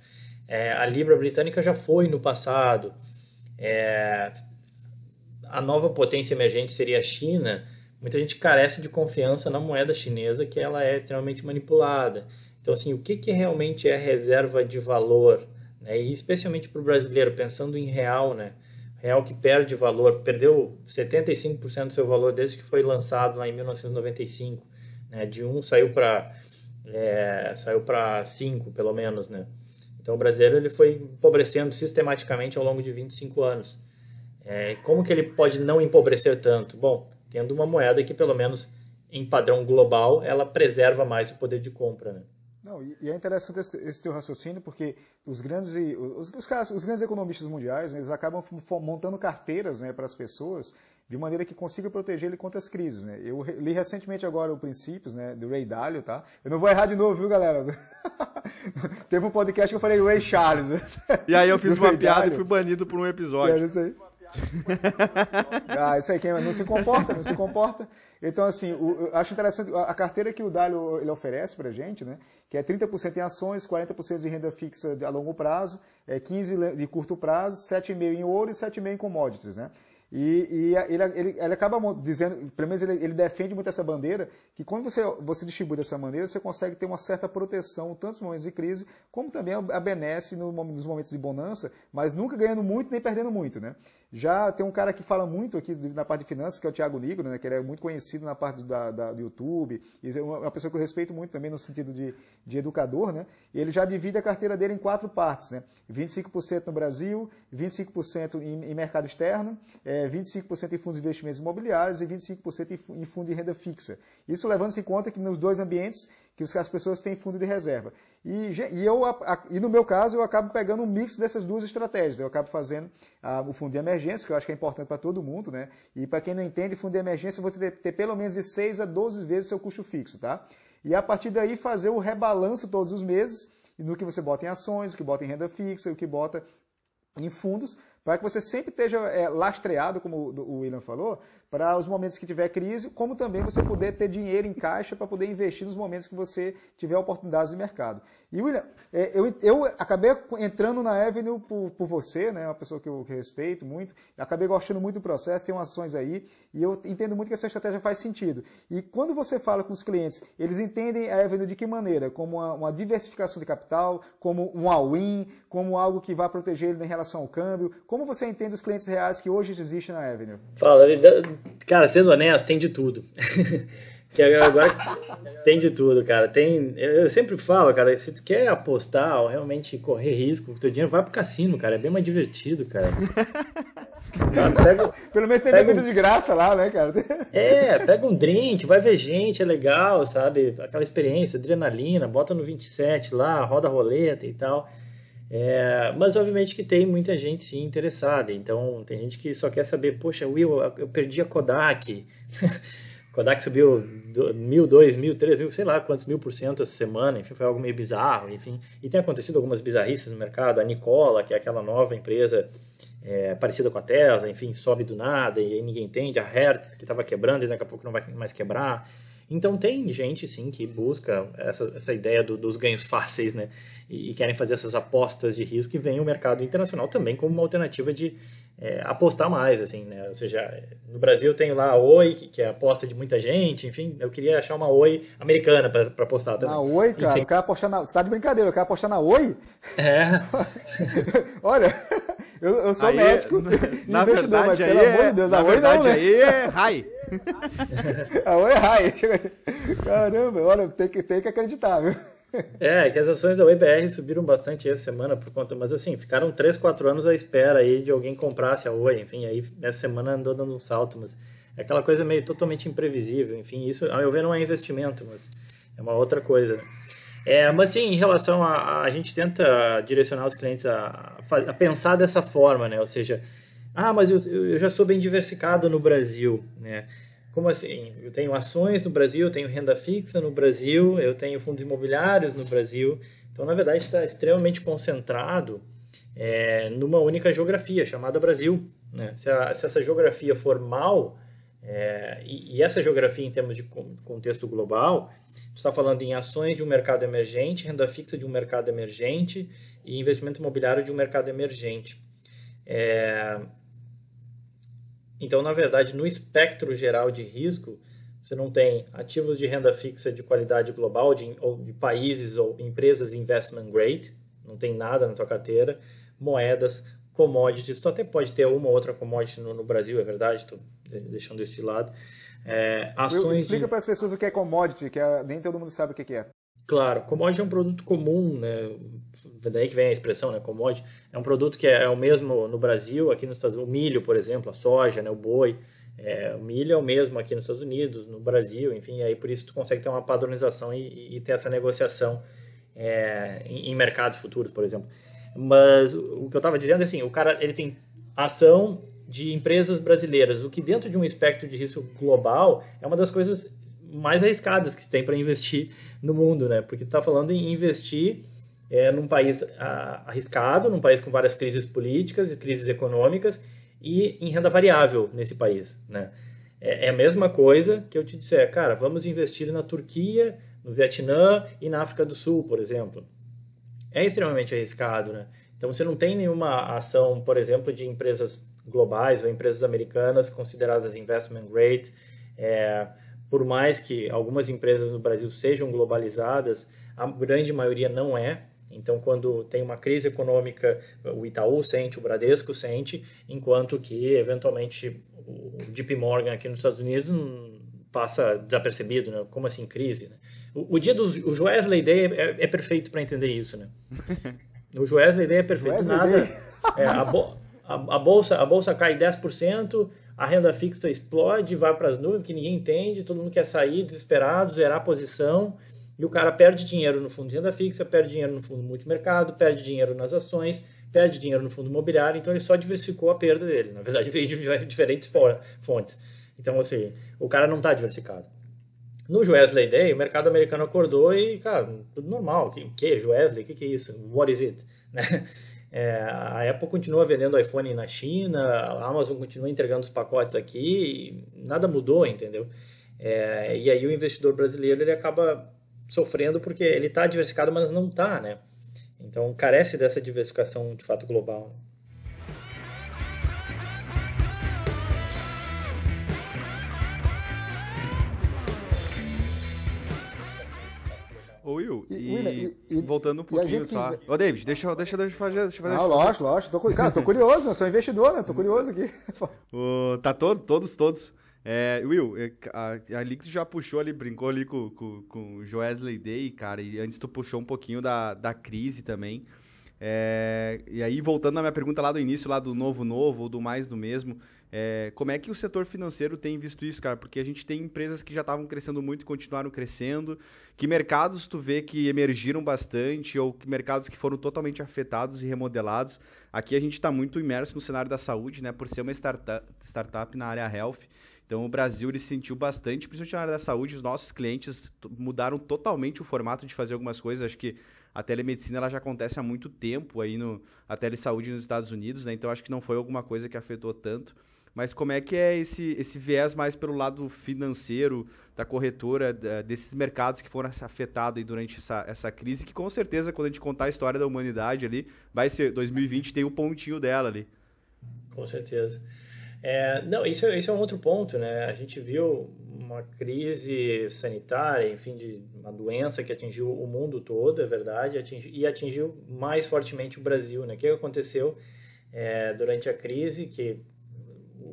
É, a libra britânica já foi no passado. É, a nova potência emergente seria a China. Muita gente carece de confiança na moeda chinesa, que ela é extremamente manipulada. Então, assim, o que, que realmente é reserva de valor? Né? E especialmente para o brasileiro, pensando em real, né? Real que perde valor, perdeu 75% do seu valor desde que foi lançado lá em 1995. Né? De 1 um saiu para é, saiu para 5, pelo menos, né? Então o brasileiro ele foi empobrecendo sistematicamente ao longo de 25 anos. É, como que ele pode não empobrecer tanto? Bom, tendo uma moeda que pelo menos em padrão global ela preserva mais o poder de compra, né? Não, e, é interessante esse, esse teu raciocínio, porque os grandes, os, os, os grandes economistas mundiais, né, eles acabam montando carteiras né, para as pessoas de maneira que consiga proteger ele contra as crises. Né? Eu li recentemente agora o Princípios, né, do Ray Dalio, tá? Eu não vou errar de novo, viu, galera? Teve um podcast que eu falei Ray Charles. E aí eu fiz uma piada Dalio. e fui banido por um episódio. É isso aí. ah, isso aí, quem não se comporta, não se comporta. Então, assim, o, eu acho interessante a carteira que o Dalio ele oferece para a gente, né? Que é 30% em ações, 40% de renda fixa a longo prazo, é 15% de curto prazo, 7,5% em ouro e 7,5% em commodities, né? E, e ele, ele, ele, acaba dizendo, pelo menos ele, ele, defende muito essa bandeira, que quando você, você distribui dessa maneira, você consegue ter uma certa proteção, tanto nos momentos de crise, como também abenece no, nos momentos de bonança, mas nunca ganhando muito nem perdendo muito. Né? Já tem um cara que fala muito aqui na parte de finanças, que é o Thiago Nigro, né, que ele é muito conhecido na parte da, da, do YouTube, e é uma pessoa que eu respeito muito também no sentido de, de educador, né? ele já divide a carteira dele em quatro partes, né? 25% no Brasil, 25% em, em mercado externo, é, 25% em fundos de investimentos imobiliários e 25% em, em fundo de renda fixa. Isso levando-se em conta que nos dois ambientes que as pessoas têm fundo de reserva. E, e, eu, e no meu caso, eu acabo pegando um mix dessas duas estratégias. Eu acabo fazendo o fundo de emergência, que eu acho que é importante para todo mundo, né? E para quem não entende, fundo de emergência, você ter, ter pelo menos de 6 a 12 vezes seu custo fixo, tá? E a partir daí fazer o rebalanço todos os meses, no que você bota em ações, o que bota em renda fixa, o que bota em fundos, para que você sempre esteja é, lastreado, como o William falou, para os momentos que tiver crise, como também você poder ter dinheiro em caixa para poder investir nos momentos que você tiver oportunidades de mercado. E, William, é, eu, eu acabei entrando na Avenue por, por você, né, uma pessoa que eu, que eu respeito muito, acabei gostando muito do processo, tem umas ações aí, e eu entendo muito que essa estratégia faz sentido. E quando você fala com os clientes, eles entendem a Avenue de que maneira? Como uma, uma diversificação de capital, como um all-in, como algo que vai proteger ele em relação ao câmbio. Como você entende os clientes reais que hoje existem na Avenue? Fala, Cara, sendo honesto, tem de tudo. que agora tem de tudo, cara. Tem, eu sempre falo, cara, se tu quer apostar ou realmente correr risco com teu dinheiro, vai pro cassino, cara. É bem mais divertido, cara. cara pega, Pelo menos tem bebida um... de graça lá, né, cara? É, pega um drink, vai ver gente, é legal, sabe? Aquela experiência, adrenalina, bota no 27 lá, roda a roleta e tal. É, mas obviamente que tem muita gente sim interessada. Então tem gente que só quer saber, poxa, Will, eu perdi a Kodak. Kodak subiu mil, dois mil, três mil, sei lá quantos mil por cento essa semana. Enfim, foi algo meio bizarro. Enfim, e tem acontecido algumas bizarrices no mercado. A Nicola, que é aquela nova empresa é, parecida com a Tesla, enfim, sobe do nada e aí ninguém entende. A Hertz, que estava quebrando e daqui a pouco não vai mais quebrar. Então tem gente sim que busca essa, essa ideia do, dos ganhos fáceis, né? E, e, querem fazer essas apostas de risco que vem o mercado internacional também como uma alternativa de é, apostar mais, assim, né? Ou seja, no Brasil tem lá a Oi, que, é a aposta de muita gente, enfim, eu queria achar uma Oi americana para apostar também. A Oi, cara, enfim. eu quero apostar na... Você tá de brincadeira, eu quero apostar na Oi? É. Olha, eu, eu sou aí, médico na verdade, mas, aí pelo é, amor de Deus, a Oi verdade, não, né? aí é high. a Oi é high. Caramba, olha, tem que, tem que acreditar, viu? É, que as ações da UEBR subiram bastante essa semana por conta, mas assim, ficaram 3, 4 anos à espera aí de alguém comprasse a Oi, enfim, aí nessa semana andou dando um salto, mas é aquela coisa meio totalmente imprevisível, enfim, isso, a meu ver, não é investimento, mas é uma outra coisa, né? É, mas sim, em relação a, a gente tenta direcionar os clientes a, a, pensar dessa forma, né? Ou seja, ah, mas eu, eu já sou bem diversificado no Brasil, né? Como assim? Eu tenho ações no Brasil, eu tenho renda fixa no Brasil, eu tenho fundos imobiliários no Brasil. Então, na verdade, está extremamente concentrado é, numa única geografia, chamada Brasil. Né? Se, a, se essa geografia for mal, é, e, e, essa geografia em termos de contexto global, está falando em ações de um mercado emergente, renda fixa de um mercado emergente e investimento imobiliário de um mercado emergente. É, então, na verdade, no espectro geral de risco, você não tem ativos de renda fixa de qualidade global, de, ou de países ou empresas investment grade, não tem nada na sua carteira, moedas, commodities, tu até pode ter uma ou outra commodity no, no Brasil, é verdade, estou deixando isso de lado. É, ações Explica de... para as pessoas o que é commodity, que é, nem todo mundo sabe o que é. Claro, commodity é um produto comum, né? Daí que vem a expressão, né? Commodity é um produto que é, é o mesmo no Brasil, aqui nos Estados Unidos, o milho, por exemplo, a soja, né? O boi. É, o milho é o mesmo aqui nos Estados Unidos, no Brasil, enfim, aí por isso tu consegue ter uma padronização e, e ter essa negociação é, em, em, mercados futuros, por exemplo. Mas o que eu estava dizendo é assim, o cara ele tem ação de empresas brasileiras, o que dentro de um espectro de risco global é uma das coisas mais arriscadas que se tem para investir no mundo, né? Porque tu está falando em investir é, num país arriscado, num país com várias crises políticas e crises econômicas e em renda variável nesse país, né? É, é a mesma coisa que eu te disser, cara, vamos investir na Turquia, no Vietnã e na África do Sul, por exemplo. É extremamente arriscado, né? Então você não tem nenhuma ação, por exemplo, de empresas globais ou empresas americanas consideradas investment grade. É, por mais que algumas empresas no Brasil sejam globalizadas, a grande maioria não é. Então, quando tem uma crise econômica, o Itaú sente, o Bradesco sente, enquanto que, eventualmente, o JP Morgan aqui nos Estados Unidos passa desapercebido, né? Como assim crise? Né? O, o, dia do o Joesley Day é, é perfeito para entender isso, né? O Joesley Day é perfeito. Wesley Nada. É, a, bo, a, a, bolsa, a bolsa cai 10%, a renda fixa explode, vai para as nuvens, que ninguém entende, todo mundo quer sair desesperado, zerar a posição, e o cara perde dinheiro no fundo de renda fixa, perde dinheiro no fundo multimercado, perde dinheiro nas ações, perde dinheiro no fundo imobiliário, então ele só diversificou a perda dele. Na verdade, veio de diferentes fontes. Então, assim, o cara não está diversificado. No Wesley Day, o mercado americano acordou e, cara, tudo normal. O que, que Wesley? O que, que é isso? What is it? Né? É, a Apple continua vendendo iPhone na China, a Amazon continua entregando os pacotes aqui, nada mudou, entendeu? É, e aí o investidor brasileiro ele acaba sofrendo porque ele está diversificado, mas não está, né? Então carece dessa diversificação de fato global. Ô Will, e, e, e, voltando um pouquinho só. Que... Ô David, deixa, deixa, deixa eu fazer. Deixa fazer ah, lógico, lógico. Tô, cara, tô curioso, eu sou investidor, né? Tô curioso aqui. o, tá todo, todos, todos. É, Will, é, a, a Lix já puxou ali, brincou ali com, com, com o Joesley Day, cara, e antes tu puxou um pouquinho da, da crise também. É, e aí, voltando à minha pergunta lá do início, lá do novo novo, ou do mais do mesmo, é, como é que o setor financeiro tem visto isso, cara? Porque a gente tem empresas que já estavam crescendo muito e continuaram crescendo. Que mercados tu vê que emergiram bastante ou que mercados que foram totalmente afetados e remodelados? Aqui a gente está muito imerso no cenário da saúde, né? Por ser uma startup, startup na área health. Então o Brasil ele sentiu bastante, principalmente na área da saúde, os nossos clientes mudaram totalmente o formato de fazer algumas coisas. Acho que a telemedicina ela já acontece há muito tempo aí no a telesaúde nos Estados Unidos, né? Então acho que não foi alguma coisa que afetou tanto. Mas como é que é esse, esse viés mais pelo lado financeiro da corretora, desses mercados que foram afetados durante essa, essa crise, que com certeza, quando a gente contar a história da humanidade ali, vai ser 2020 tem o um pontinho dela ali. Com certeza. É, não, isso, isso é um outro ponto, né? A gente viu uma crise sanitária, enfim, de uma doença que atingiu o mundo todo, é verdade, atingiu, e atingiu mais fortemente o Brasil, né? O que aconteceu é, durante a crise, que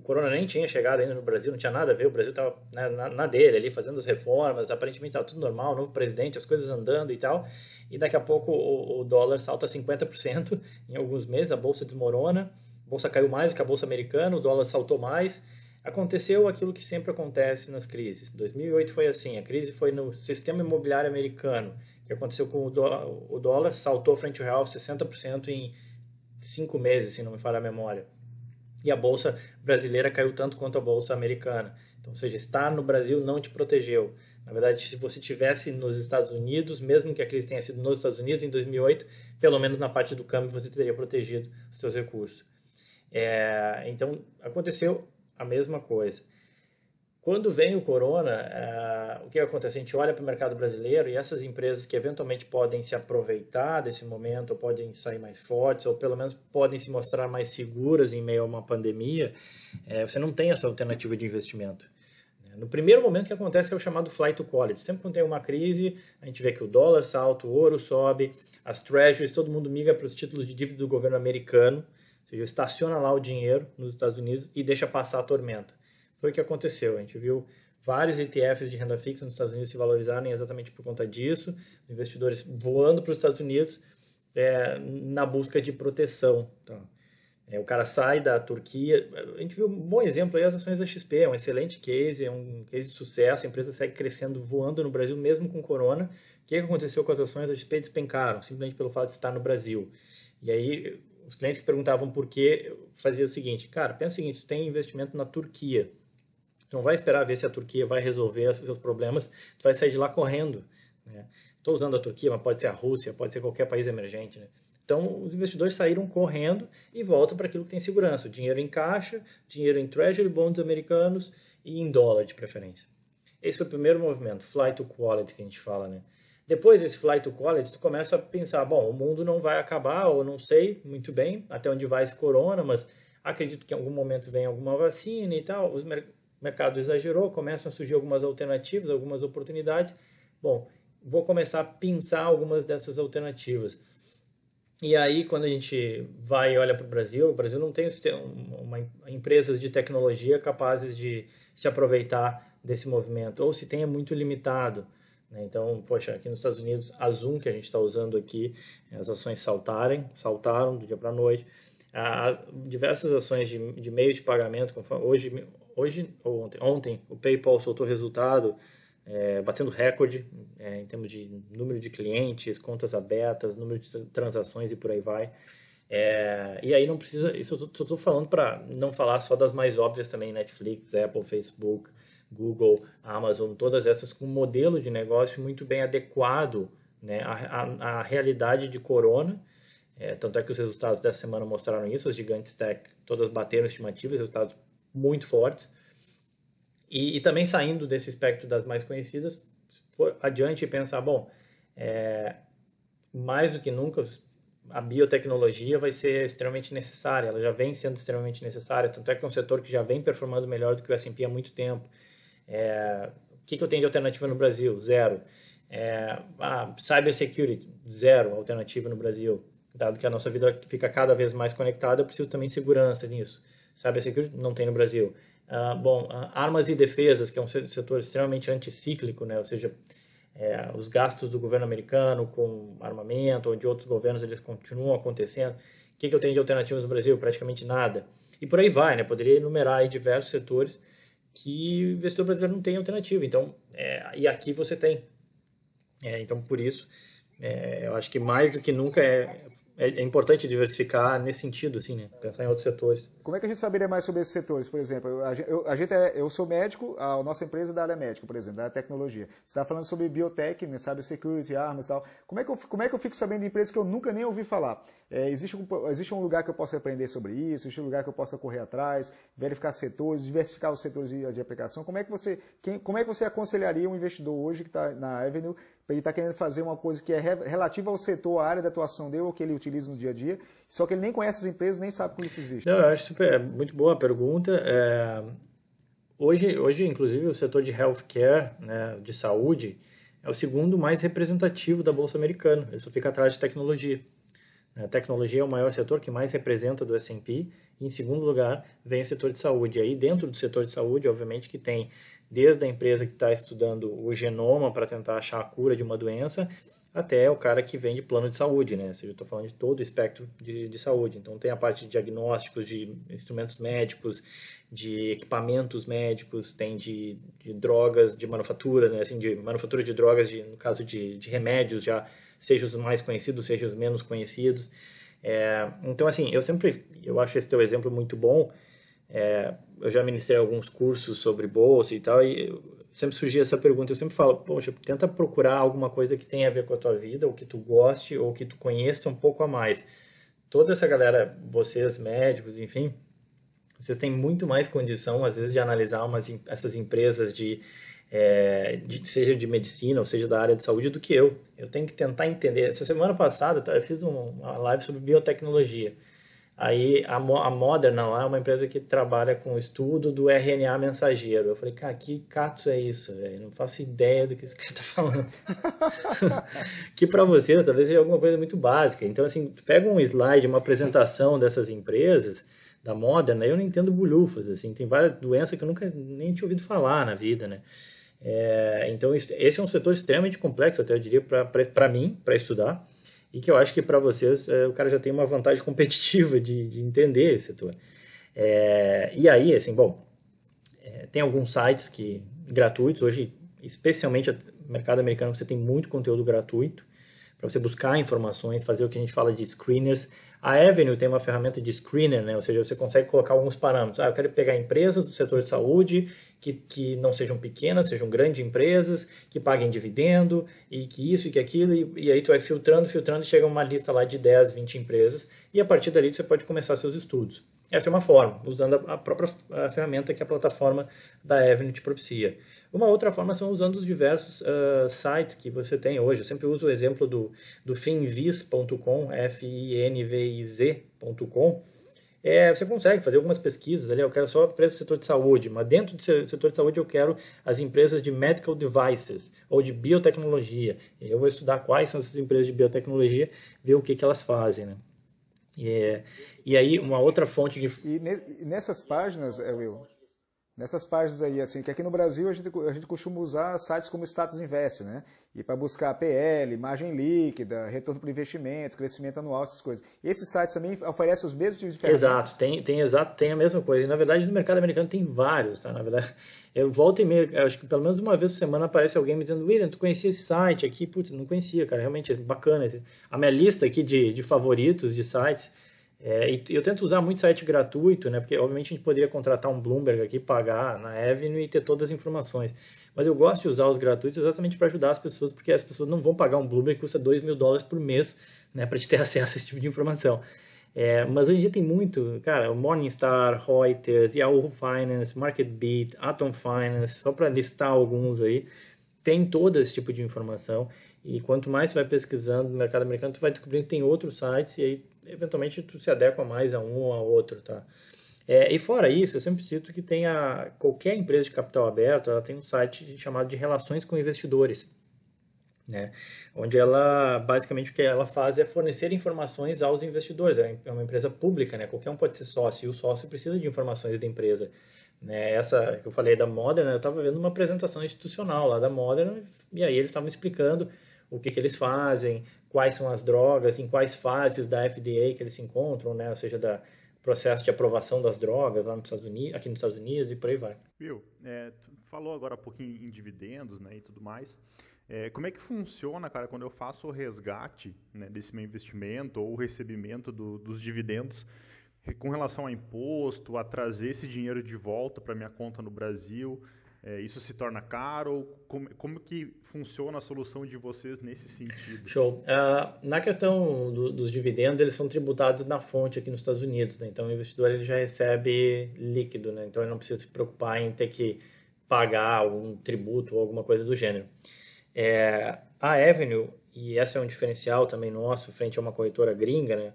o corona nem tinha chegado ainda no Brasil, não tinha nada a ver, o Brasil estava né, na, na, dele ali, fazendo as reformas, aparentemente estava tudo normal, novo presidente, as coisas andando e tal, e daqui a pouco o, o dólar salta 50% em alguns meses, a bolsa desmorona, bolsa caiu mais do que a bolsa americana, o dólar saltou mais. Aconteceu aquilo que sempre acontece nas crises. 2008 foi assim, a crise foi no sistema imobiliário americano, que aconteceu com o dólar, o dólar saltou frente ao real 60% em cinco meses, se não me falha a memória. E a bolsa brasileira caiu tanto quanto a bolsa americana. Então, ou seja, estar no Brasil não te protegeu. Na verdade, se você tivesse nos Estados Unidos, mesmo que a crise tenha sido nos Estados Unidos em 2008, pelo menos na parte do câmbio você teria protegido os seus recursos. É, então, aconteceu a mesma coisa. Quando vem o corona, é, o que acontece? A gente olha para o mercado brasileiro e essas empresas que eventualmente podem se aproveitar desse momento, ou podem sair mais fortes, ou pelo menos podem se mostrar mais seguras em meio a uma pandemia, é, você não tem essa alternativa de investimento. No primeiro momento que acontece é o chamado flight to quality. Sempre quando tem uma crise, a gente vê que o dólar salta, o ouro sobe, as treasuries, todo mundo migra para os títulos de dívida do governo americano, ou seja, estaciona lá o dinheiro nos Estados Unidos e deixa passar a tormenta. Foi o que aconteceu. A gente viu vários ETFs de renda fixa nos Estados Unidos se valorizarem exatamente por conta disso, investidores voando para os Estados Unidos é, na busca de proteção. Então, é, o cara sai da Turquia. A gente viu um bom exemplo aí as ações da XP, é um excelente case, é um case de sucesso. A empresa segue crescendo, voando no Brasil, mesmo com corona. O que aconteceu com as ações da XP? Despencaram, simplesmente pelo fato de estar no Brasil. E aí os clientes que perguntavam por quê, fazia o seguinte, cara, pensa o seguinte, você tem investimento na Turquia, tu não vai esperar ver se a Turquia vai resolver os seus problemas, tu vai sair de lá correndo. Estou né? usando a Turquia, mas pode ser a Rússia, pode ser qualquer país emergente. Né? Então, os investidores saíram correndo e voltam para aquilo que tem segurança. Dinheiro em caixa, dinheiro em treasury bonds americanos e em dólar de preferência. Esse foi o primeiro movimento, flight to quality que a gente fala, né? Depois desse flight to quality, tu começa a pensar, bom, o mundo não vai acabar, ou não sei muito bem até onde vai esse corona, mas acredito que em algum momento vem alguma vacina e tal, os mer mercado exagerou, começam a surgir algumas alternativas, algumas oportunidades. Bom, vou começar a pensar algumas dessas alternativas. E aí, quando a gente vai e olha para o Brasil, o Brasil não tem uma, empresas de tecnologia capazes de se aproveitar desse movimento, ou se tem é muito limitado. Né? Então, poxa, aqui nos Estados Unidos, a Zoom que a gente está usando aqui, as ações saltarem, saltaram do dia para a noite. Há diversas ações de, de meio de pagamento, hoje, hoje ou ontem, ontem o PayPal soltou resultado é, batendo recorde é, em termos de número de clientes, contas abertas, número de transações e por aí vai. É, e aí não precisa, isso eu estou falando para não falar só das mais óbvias também, Netflix, Apple, Facebook, Google, Amazon, todas essas com um modelo de negócio muito bem adequado né, à, à, à realidade de corona. É, tanto é que os resultados dessa semana mostraram isso, as gigantes tech todas bateram estimativas, resultados muito fortes. E, e, também saindo desse espectro das mais conhecidas, for adiante e pensar, bom, é, mais do que nunca, a biotecnologia vai ser extremamente necessária, ela já vem sendo extremamente necessária, tanto é que é um setor que já vem performando melhor do que o S&P há muito tempo. É, o que, que eu tenho de alternativa no Brasil? Zero. É, ah, cybersecurity, zero alternativa no Brasil. Dado que a nossa vida fica cada vez mais conectada, eu preciso também de segurança nisso. Cybersecurity não tem no Brasil. Ah, bom, uh, armas e defesas, que é um setor extremamente anticíclico, né? ou seja, é, os gastos do governo americano com armamento ou de outros governos eles continuam acontecendo. O que, que eu tenho de alternativas no Brasil? Praticamente nada. E por aí vai, né? Poderia enumerar diversos setores que o investidor brasileiro não tem alternativa. Então, é, e aqui você tem. É, então, por isso, é, eu acho que mais do que nunca é é, é, importante diversificar nesse sentido, assim, né? Pensar em outros setores. Como é que a gente saberia mais sobre esses setores? Por exemplo, eu, eu, a gente é, eu sou médico, a nossa empresa é da área médica, por exemplo, da tecnologia. Você está falando sobre biotech, né, cybersecurity, armas e tal. Como é, que eu, como é que eu fico sabendo de empresas que eu nunca nem ouvi falar? É, existe, um, existe um lugar que eu possa aprender sobre isso? Existe um lugar que eu possa correr atrás, verificar setores, diversificar os setores de, de aplicação? Como é que você, quem, como é que você aconselharia um investidor hoje que está na Avenue ele está querendo fazer uma coisa que é relativa ao setor, à área de atuação dele, ou que ele utiliza no dia a dia, só que ele nem conhece as empresas, nem sabe como isso existe. Não, eu acho super, é muito boa a pergunta. É, hoje, hoje, inclusive, o setor de healthcare, né, de saúde, é o segundo mais representativo da Bolsa Americana. Ele só fica atrás de tecnologia. A tecnologia é o maior setor que mais representa do S&P. Em segundo lugar, vem o setor de saúde. Aí dentro do setor de saúde, obviamente que tem desde a empresa que está estudando o genoma para tentar achar a cura de uma doença, até o cara que vende plano de saúde, né? Ou seja, eu estou falando de todo o espectro de, de saúde. Então, tem a parte de diagnósticos, de instrumentos médicos, de equipamentos médicos, tem de, de drogas, de manufatura, né? Assim, de manufatura de drogas, de, no caso de, de remédios, já seja os mais conhecidos, seja os menos conhecidos. É, então, assim, eu sempre, eu acho esse teu exemplo muito bom, é, eu já ministrei alguns cursos sobre bolsa e tal, e sempre surgia essa pergunta. Eu sempre falo, poxa, tenta procurar alguma coisa que tenha a ver com a tua vida, ou que tu goste, ou que tu conheça um pouco a mais. Toda essa galera, vocês médicos, enfim, vocês têm muito mais condição, às vezes, de analisar umas, essas empresas de, é, de, seja de medicina ou seja da área de saúde do que eu. Eu tenho que tentar entender. Essa semana passada tá, eu fiz uma live sobre biotecnologia. Aí a, a Moderna lá é uma empresa que trabalha com o estudo do RNA mensageiro. Eu falei, cara, que cato é isso, velho? Não faço ideia do que esse cara tá falando. que para você talvez seja alguma coisa muito básica. Então, assim, pega um slide, uma apresentação dessas empresas, da Moderna, eu não entendo bulhufas, assim, tem várias doenças que eu nunca nem tinha ouvido falar na vida, né? É, então, esse é um setor extremamente complexo, até eu diria, para mim, para estudar e que eu acho que para vocês é, o cara já tem uma vantagem competitiva de, de entender esse setor. É, e aí, assim, bom, é, tem alguns sites que gratuitos, hoje, especialmente no mercado americano, você tem muito conteúdo gratuito para você buscar informações, fazer o que a gente fala de screeners. A Avenue tem uma ferramenta de screener, né? ou seja, você consegue colocar alguns parâmetros. Ah, eu quero pegar empresas do setor de saúde que, que não sejam pequenas, sejam grandes empresas, que paguem dividendo, e que isso e que aquilo, e, e aí tu vai filtrando, filtrando, e chega uma lista lá de 10, 20 empresas, e a partir dali você pode começar seus estudos. Essa é uma forma, usando a própria ferramenta que a plataforma da Avenue te propicia. Uma outra forma são usando os diversos uh, sites que você tem hoje. Eu sempre uso o exemplo do, do finviz.com, F-I-N-V-I-Z.com. é, você consegue fazer algumas pesquisas ali, eu quero só empresas do setor de saúde, mas dentro do setor de saúde eu quero as empresas de medical devices ou de biotecnologia. Eu vou estudar quais são essas empresas de biotecnologia, ver o que, que elas fazem, né? E, é, e aí, uma outra fonte de... E nessas páginas, é, Will, nessas páginas aí, assim, que aqui no Brasil a gente, a gente costuma usar sites como Status Invest, né? E para buscar PL, margem líquida, retorno para investimento, crescimento anual, essas coisas. Esses sites também oferecem os mesmos tipos de ferramentas? Exato, tem, tem, exato, tem a mesma coisa. E, na verdade, no mercado americano tem vários, tá? Na verdade, eu volto e meio, acho que pelo menos uma vez por semana aparece alguém me dizendo, William, tu conhecia esse site aqui? Putz, não conhecia, cara, realmente é bacana. A minha lista aqui de, de favoritos de sites é, e eu tento usar muito site gratuito, né? Porque obviamente a gente poderia contratar um Bloomberg aqui, pagar na Avenue e ter todas as informações. Mas eu gosto de usar os gratuitos exatamente para ajudar as pessoas, porque as pessoas não vão pagar um Bloomberg que custa 2 mil dólares por mês, né? Para te ter acesso a esse tipo de informação. É, mas hoje em dia tem muito, cara, o Morningstar, Reuters, Yahoo Finance, MarketBeat, Atom Finance, só para listar alguns aí, tem todo esse tipo de informação. E quanto mais você vai pesquisando no mercado americano, tu vai descobrindo que tem outros sites e aí eventualmente tu se adequa mais a um ou a outro, tá? É, e fora isso, eu sempre cito que tem a, qualquer empresa de capital aberto, ela tem um site chamado de relações com investidores, né? Onde ela, basicamente, o que ela faz é fornecer informações aos investidores. É, é uma empresa pública, né? Qualquer um pode ser sócio e o sócio precisa de informações da empresa. Né? Essa que eu falei da Modern, eu estava vendo uma apresentação institucional lá da Modern e aí eles estavam explicando o que, que eles fazem, quais são as drogas, em quais fases da FDA que eles se encontram, né? ou seja, da processo de aprovação das drogas lá nos Estados Unidos, aqui nos Estados Unidos e por aí vai. Will, é, falou agora um pouquinho em dividendos né, e tudo mais. É, como é que funciona, cara, quando eu faço o resgate né, desse meu investimento ou o recebimento do, dos dividendos com relação a imposto, a trazer esse dinheiro de volta para minha conta no Brasil? É, isso se torna caro? Como, como que funciona a solução de vocês nesse sentido? Show. Uh, na questão do, dos dividendos, eles são tributados na fonte aqui nos Estados Unidos. Né? Então, o investidor ele já recebe líquido. Né? Então, ele não precisa se preocupar em ter que pagar algum tributo ou alguma coisa do gênero. É, a Avenue, e esse é um diferencial também nosso frente a uma corretora gringa, né?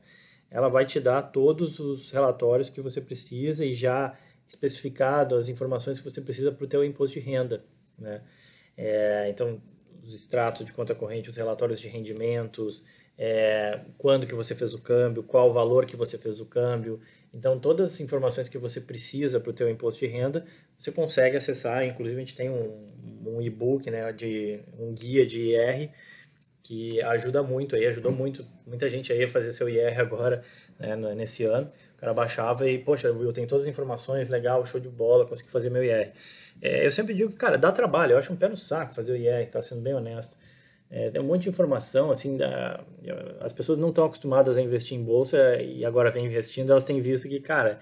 ela vai te dar todos os relatórios que você precisa e já especificado as informações que você precisa para o teu imposto de renda, né? É, então, os extratos de conta corrente, os relatórios de rendimentos, é, quando que você fez o câmbio, qual o valor que você fez o câmbio. Então, todas as informações que você precisa para o teu imposto de renda, você consegue acessar. Inclusive, a gente tem um, um e-book, né, de, um guia de IR, que ajuda muito aí, ajudou muito, muita gente aí a fazer seu IR agora, né, nesse ano. O cara baixava e, poxa, eu tenho todas as informações, legal, show de bola, consegui fazer meu IR. É, eu sempre digo que, cara, dá trabalho, eu acho um pé no saco fazer o IR, tá sendo bem honesto. É, tem um monte de informação, assim, da, as pessoas não estão acostumadas a investir em bolsa e agora vem investindo, elas têm visto que, cara,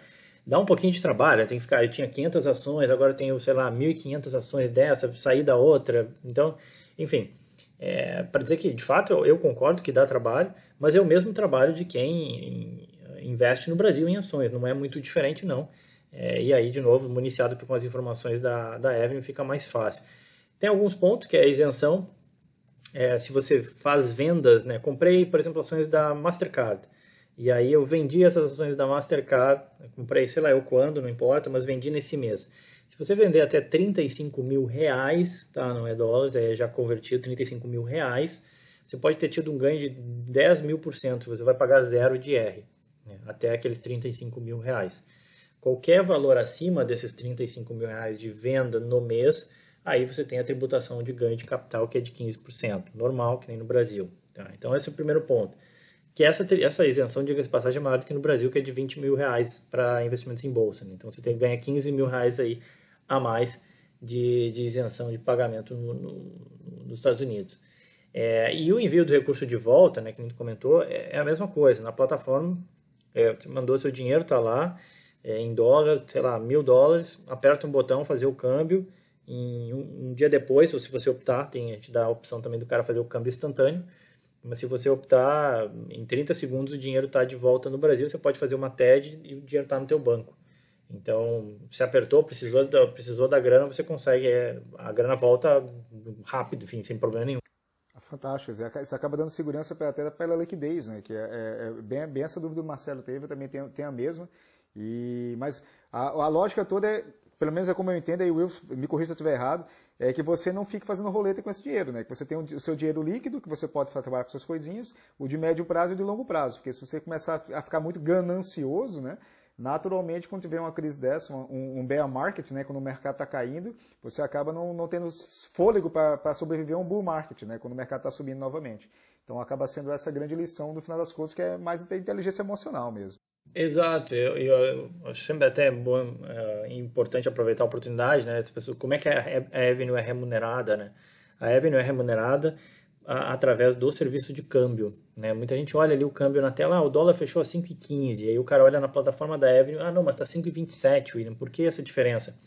dá um pouquinho de trabalho, tem que ficar, eu tinha 500 ações, agora tenho, sei lá, 1.500 ações dessa, sair da outra, então, enfim, é, para dizer que, de fato, eu, eu, concordo que dá trabalho, mas é o mesmo trabalho de quem investe no Brasil em ações, não é muito diferente não. É, e aí, de novo, municiado com as informações da, da Avenue, fica mais fácil. Tem alguns pontos, que é a isenção. É, se você faz vendas, né? comprei, por exemplo, ações da Mastercard, e aí eu vendi essas ações da Mastercard, comprei, sei lá eu quando, não importa, mas vendi nesse mês. Se você vender até 35 mil reais, tá? não é dólar, é já convertido 35 mil reais, você pode ter tido um ganho de 10 mil por cento, você vai pagar zero de R né, até aqueles 35 mil reais. Qualquer valor acima desses 35 mil reais de venda no mês, aí você tem a tributação de ganho de capital que é de 15%, normal, que nem no Brasil. Tá? Então esse é o primeiro ponto. Que essa, essa isenção, diga-se passagem, é maior do que no Brasil, que é de 20 mil reais para investimentos em bolsa. Né? Então você tem, ganha 15 mil reais aí a mais de, de isenção de pagamento no, no, nos Estados Unidos. É, e o envio do recurso de volta, né, que a gente comentou, é, é a mesma coisa. Na plataforma é, mandou seu dinheiro, está lá, é, em dólar, sei lá, mil dólares, aperta um botão, fazer o câmbio, em um, um, dia depois, ou se você optar, tem, a gente dá a opção também do cara fazer o câmbio instantâneo, mas se você optar, em 30 segundos o dinheiro está de volta no Brasil, você pode fazer uma TED e o dinheiro está no teu banco. Então, se apertou, precisou da, precisou da grana, você consegue, é, a grana volta rápido, enfim, sem problema nenhum. Fantástico. Isso acaba dando segurança até pela liquidez, né? Que é, é, é bem, bem, essa dúvida do Marcelo teve, eu também tenho, tenho a mesma. E, mas a, a, lógica toda é, pelo menos é como eu entendo, aí o Will me corrija se eu estiver errado, é que você não fique fazendo roleta com esse dinheiro, né? Que você tem o seu dinheiro líquido, que você pode trabalhar com suas coisinhas, o de médio prazo e o de longo prazo. Porque se você começar a ficar muito ganancioso, né? Naturalmente, quando tiver uma crise dessa, um, um bear market, né, quando o mercado está caindo, você acaba não, não tendo fôlego para sobreviver a um bull market, né, quando o mercado está subindo novamente. Então acaba sendo essa grande lição, no final das contas, que é mais inteligência emocional mesmo. Exato, eu, eu, acho sempre até bom, é, importante aproveitar a oportunidade, né? Como é que a Avenue é remunerada, né? A Avenue é remunerada a, através do serviço de câmbio, né? Muita gente olha ali o câmbio na tela, ah, o dólar fechou a 5,15, aí o cara olha na plataforma da Avenue, ah, não, mas está 5,27, William, por que essa diferença?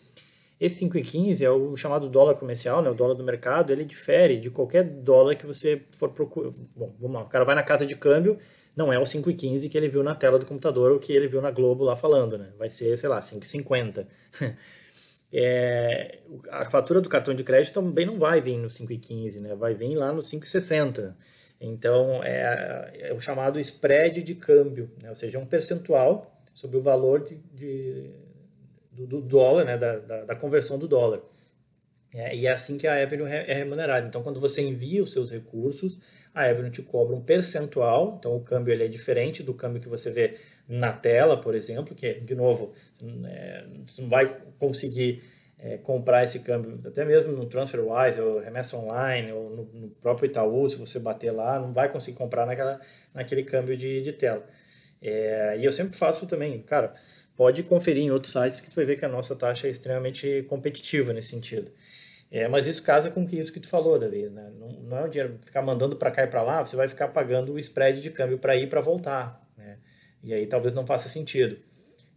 Esse 5,15 é o chamado dólar comercial, né? o dólar do mercado, ele difere de qualquer dólar que você for procurar. Bom, vamos lá, o cara vai na casa de câmbio não é o 5,15 que ele viu na tela do computador ou que ele viu na Globo lá falando, né? Vai ser, sei lá, 5,50. é, a fatura do cartão de crédito também não vai vir no 5,15, né? Vai vir lá no 5,60. Então, é, é, o chamado spread de câmbio, né? ou seja, um percentual sobre o valor de, de do, do, dólar, né? da, da, da conversão do dólar. É, e é assim que a Avenue é remunerada. Então, quando você envia os seus recursos, a Avenue te cobra um percentual, então o câmbio ele é diferente do câmbio que você vê na tela, por exemplo, que, de novo, é, você não vai conseguir é, comprar esse câmbio, até mesmo no TransferWise, ou Remessa Online, ou no, no, próprio Itaú, se você bater lá, não vai conseguir comprar naquela, naquele câmbio de, de tela. É, e eu sempre faço também, cara, pode conferir em outros sites que tu vai ver que a nossa taxa é extremamente competitiva nesse sentido. É, mas isso casa com isso que tu falou, Davi. Né? Não, não é o dinheiro ficar mandando para cá e para lá, você vai ficar pagando o spread de câmbio para ir e para voltar. Né? E aí talvez não faça sentido.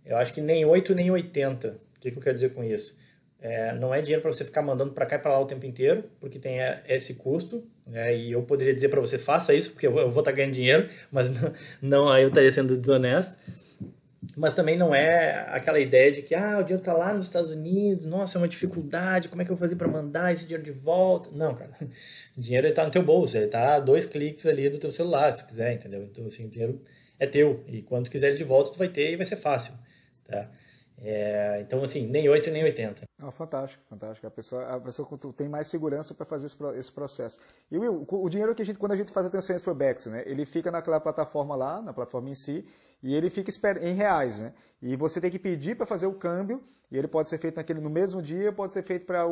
Eu acho que nem 8 nem 80. O que, que eu quero dizer com isso? É, não é dinheiro para você ficar mandando para cá e para lá o tempo inteiro, porque tem é, esse custo. Né? E eu poderia dizer para você, faça isso, porque eu vou estar tá ganhando dinheiro, mas não, não aí eu estaria sendo desonesto mas também não é aquela ideia de que ah, o dinheiro está lá nos Estados Unidos, nossa, é uma dificuldade, como é que eu vou fazer para mandar esse dinheiro de volta? Não, cara, o dinheiro está no teu bolso, ele está dois cliques ali do teu celular, se tu quiser, entendeu? Então, assim, o dinheiro é teu, e quando tu quiser ele de volta, tu vai ter e vai ser fácil, tá? É, então, assim, nem 8 nem 80. Ah, fantástico, fantástico. A pessoa, a pessoa tem mais segurança para fazer esse, esse, processo. E Will, o dinheiro que a gente, quando a gente faz atenções para o Bex, né, ele fica naquela plataforma lá, na plataforma em si, e ele fica em reais, né? E você tem que pedir para fazer o câmbio, e ele pode ser feito naquele, no mesmo dia, pode ser feito para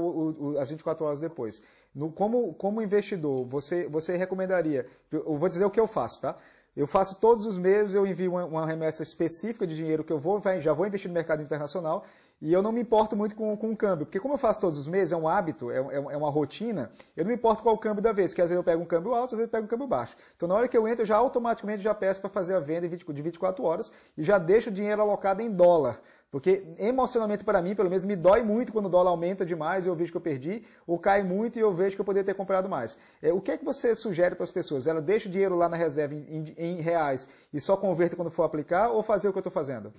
as 24 horas depois. No, como, como investidor, você, você recomendaria, eu vou dizer o que eu faço, tá? Eu faço todos os meses, eu envio uma, uma remessa específica de dinheiro que eu vou, já vou investir no mercado internacional e eu não me importo muito com, com o câmbio, porque como eu faço todos os meses, é um hábito, é, é, é uma rotina, eu não me importo qual câmbio da vez, porque às vezes eu pego um câmbio alto, às vezes eu pego um câmbio baixo. Então na hora que eu entro, eu já automaticamente já peço para fazer a venda de 24 horas e já deixo o dinheiro alocado em dólar. Porque emocionalmente para mim, pelo menos, me dói muito quando o dólar aumenta demais e eu vejo que eu perdi, ou cai muito e eu vejo que eu poderia ter comprado mais. É, o que é que você sugere para as pessoas? Ela deixa o dinheiro lá na reserva em, em, reais e só converte quando for aplicar ou fazer o que eu estou fazendo?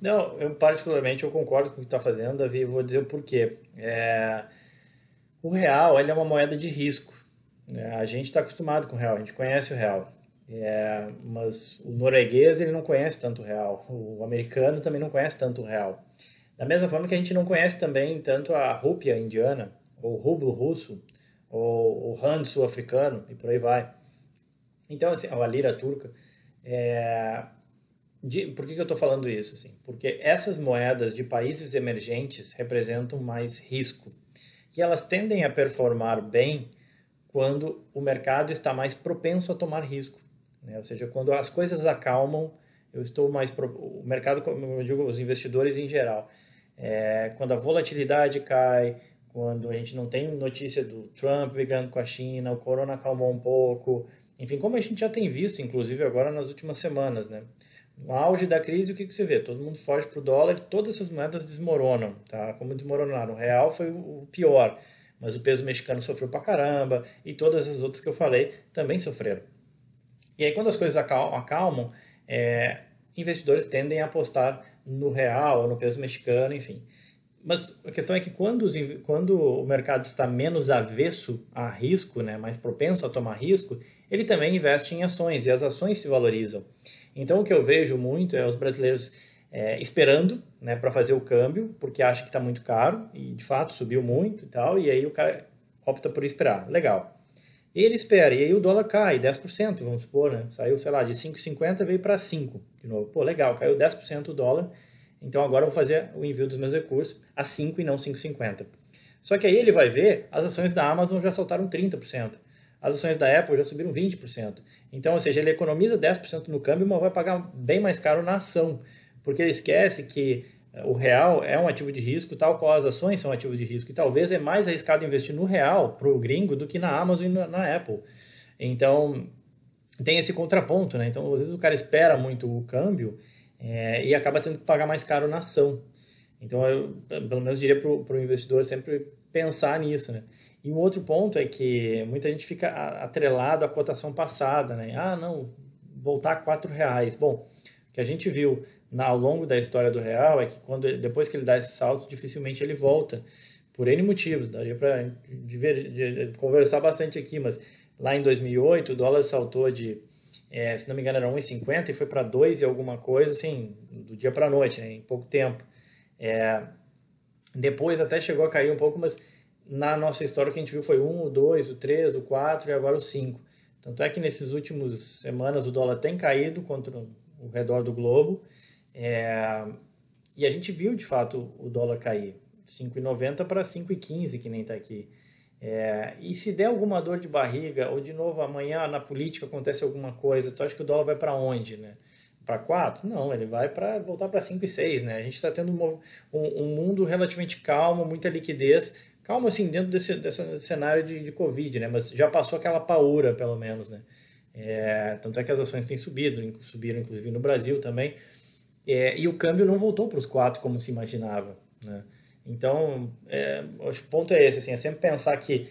Não, eu particularmente eu concordo com o que está fazendo, Davi, vou dizer o porquê. É... O real ele é uma moeda de risco. Né? A gente está acostumado com o real, a gente conhece o real. É, mas o norueguês ele não conhece tanto o real, o americano também não conhece tanto o real. Da mesma forma que a gente não conhece também tanto a rúpia indiana, ou o rublo russo, ou o rand sul-africano e por aí vai. Então, assim, a lira turca. É... De... Por que, que eu estou falando isso? Assim? Porque essas moedas de países emergentes representam mais risco. E elas tendem a performar bem quando o mercado está mais propenso a tomar risco. Né? Ou seja, quando as coisas acalmam, eu estou mais. Pro... O mercado, como eu digo, os investidores em geral. É, quando a volatilidade cai, quando a gente não tem notícia do Trump brigando com a China, o corona acalmou um pouco, enfim, como a gente já tem visto, inclusive agora nas últimas semanas, né? No auge da crise, o que, que você vê? Todo mundo foge para o dólar e todas essas moedas desmoronam, tá? Como desmoronaram. O real foi o pior, mas o peso mexicano sofreu para caramba e todas as outras que eu falei também sofreram. E aí, quando as coisas acalmam, é, investidores tendem a apostar no real no peso mexicano, enfim. mas a questão é que quando, os, quando o mercado está menos avesso a risco, né, mais propenso a tomar risco, ele também investe em ações e as ações se valorizam. Então o que eu vejo muito é os brasileiros é, esperando né, para fazer o câmbio, porque acha que está muito caro e de fato subiu muito e tal, e aí o cara opta por esperar. Legal. Ele espera, e aí o dólar cai 10%, vamos supor, né? Saiu, sei lá, de 5,50 veio para 5 de novo. Pô, legal, caiu 10% o dólar então agora eu vou fazer o envio dos meus recursos a 5 e não 5,50. Só que aí ele vai ver, as ações da Amazon já saltaram 30%. As ações da Apple já subiram 20%. Então, ou seja, ele economiza 10% no câmbio, mas vai pagar bem mais caro na ação. Porque ele esquece que o real é um ativo de risco, tal qual as ações são ativos de risco. E talvez é mais arriscado investir no real para o gringo do que na Amazon e na Apple. Então, tem esse contraponto, né? Então, às vezes o cara espera muito o câmbio é, e acaba tendo que pagar mais caro na ação. Então, eu, pelo menos diria para o investidor sempre pensar nisso, né? E um outro ponto é que muita gente fica atrelado à cotação passada, né? Ah, não, voltar a quatro reais. Bom, o que a gente viu na, ao longo da história do real é que quando depois que ele dá esse salto, dificilmente ele volta por N motivos. Daria para conversar bastante aqui, mas lá em 2008 o dólar saltou de é, se não me engano era 1,50 e foi para 2 e alguma coisa, assim, do dia para noite, né, em pouco tempo. É, depois até chegou a cair um pouco, mas na nossa história o que a gente viu foi 1, o 2, o 3, o 4 e agora o 5. Tanto é que nesses últimos semanas o dólar tem caído contra o redor do globo é, e a gente viu de fato o dólar cair. 5,90 para 5,15 que nem está aqui. É, e se der alguma dor de barriga, ou de novo amanhã na política acontece alguma coisa, tu acha que o dólar vai para onde, né? Para 4? Não, ele vai para voltar para 5 e 6, né? A gente está tendo um, um, um, mundo relativamente calmo, muita liquidez, calmo assim dentro desse, desse cenário de, de Covid, né? Mas já passou aquela paura, pelo menos, né? É, tanto é que as ações têm subido, subiram inclusive no Brasil também, é, e o câmbio não voltou para os 4 como se imaginava, né? Então, é, o ponto é esse, assim, é sempre pensar que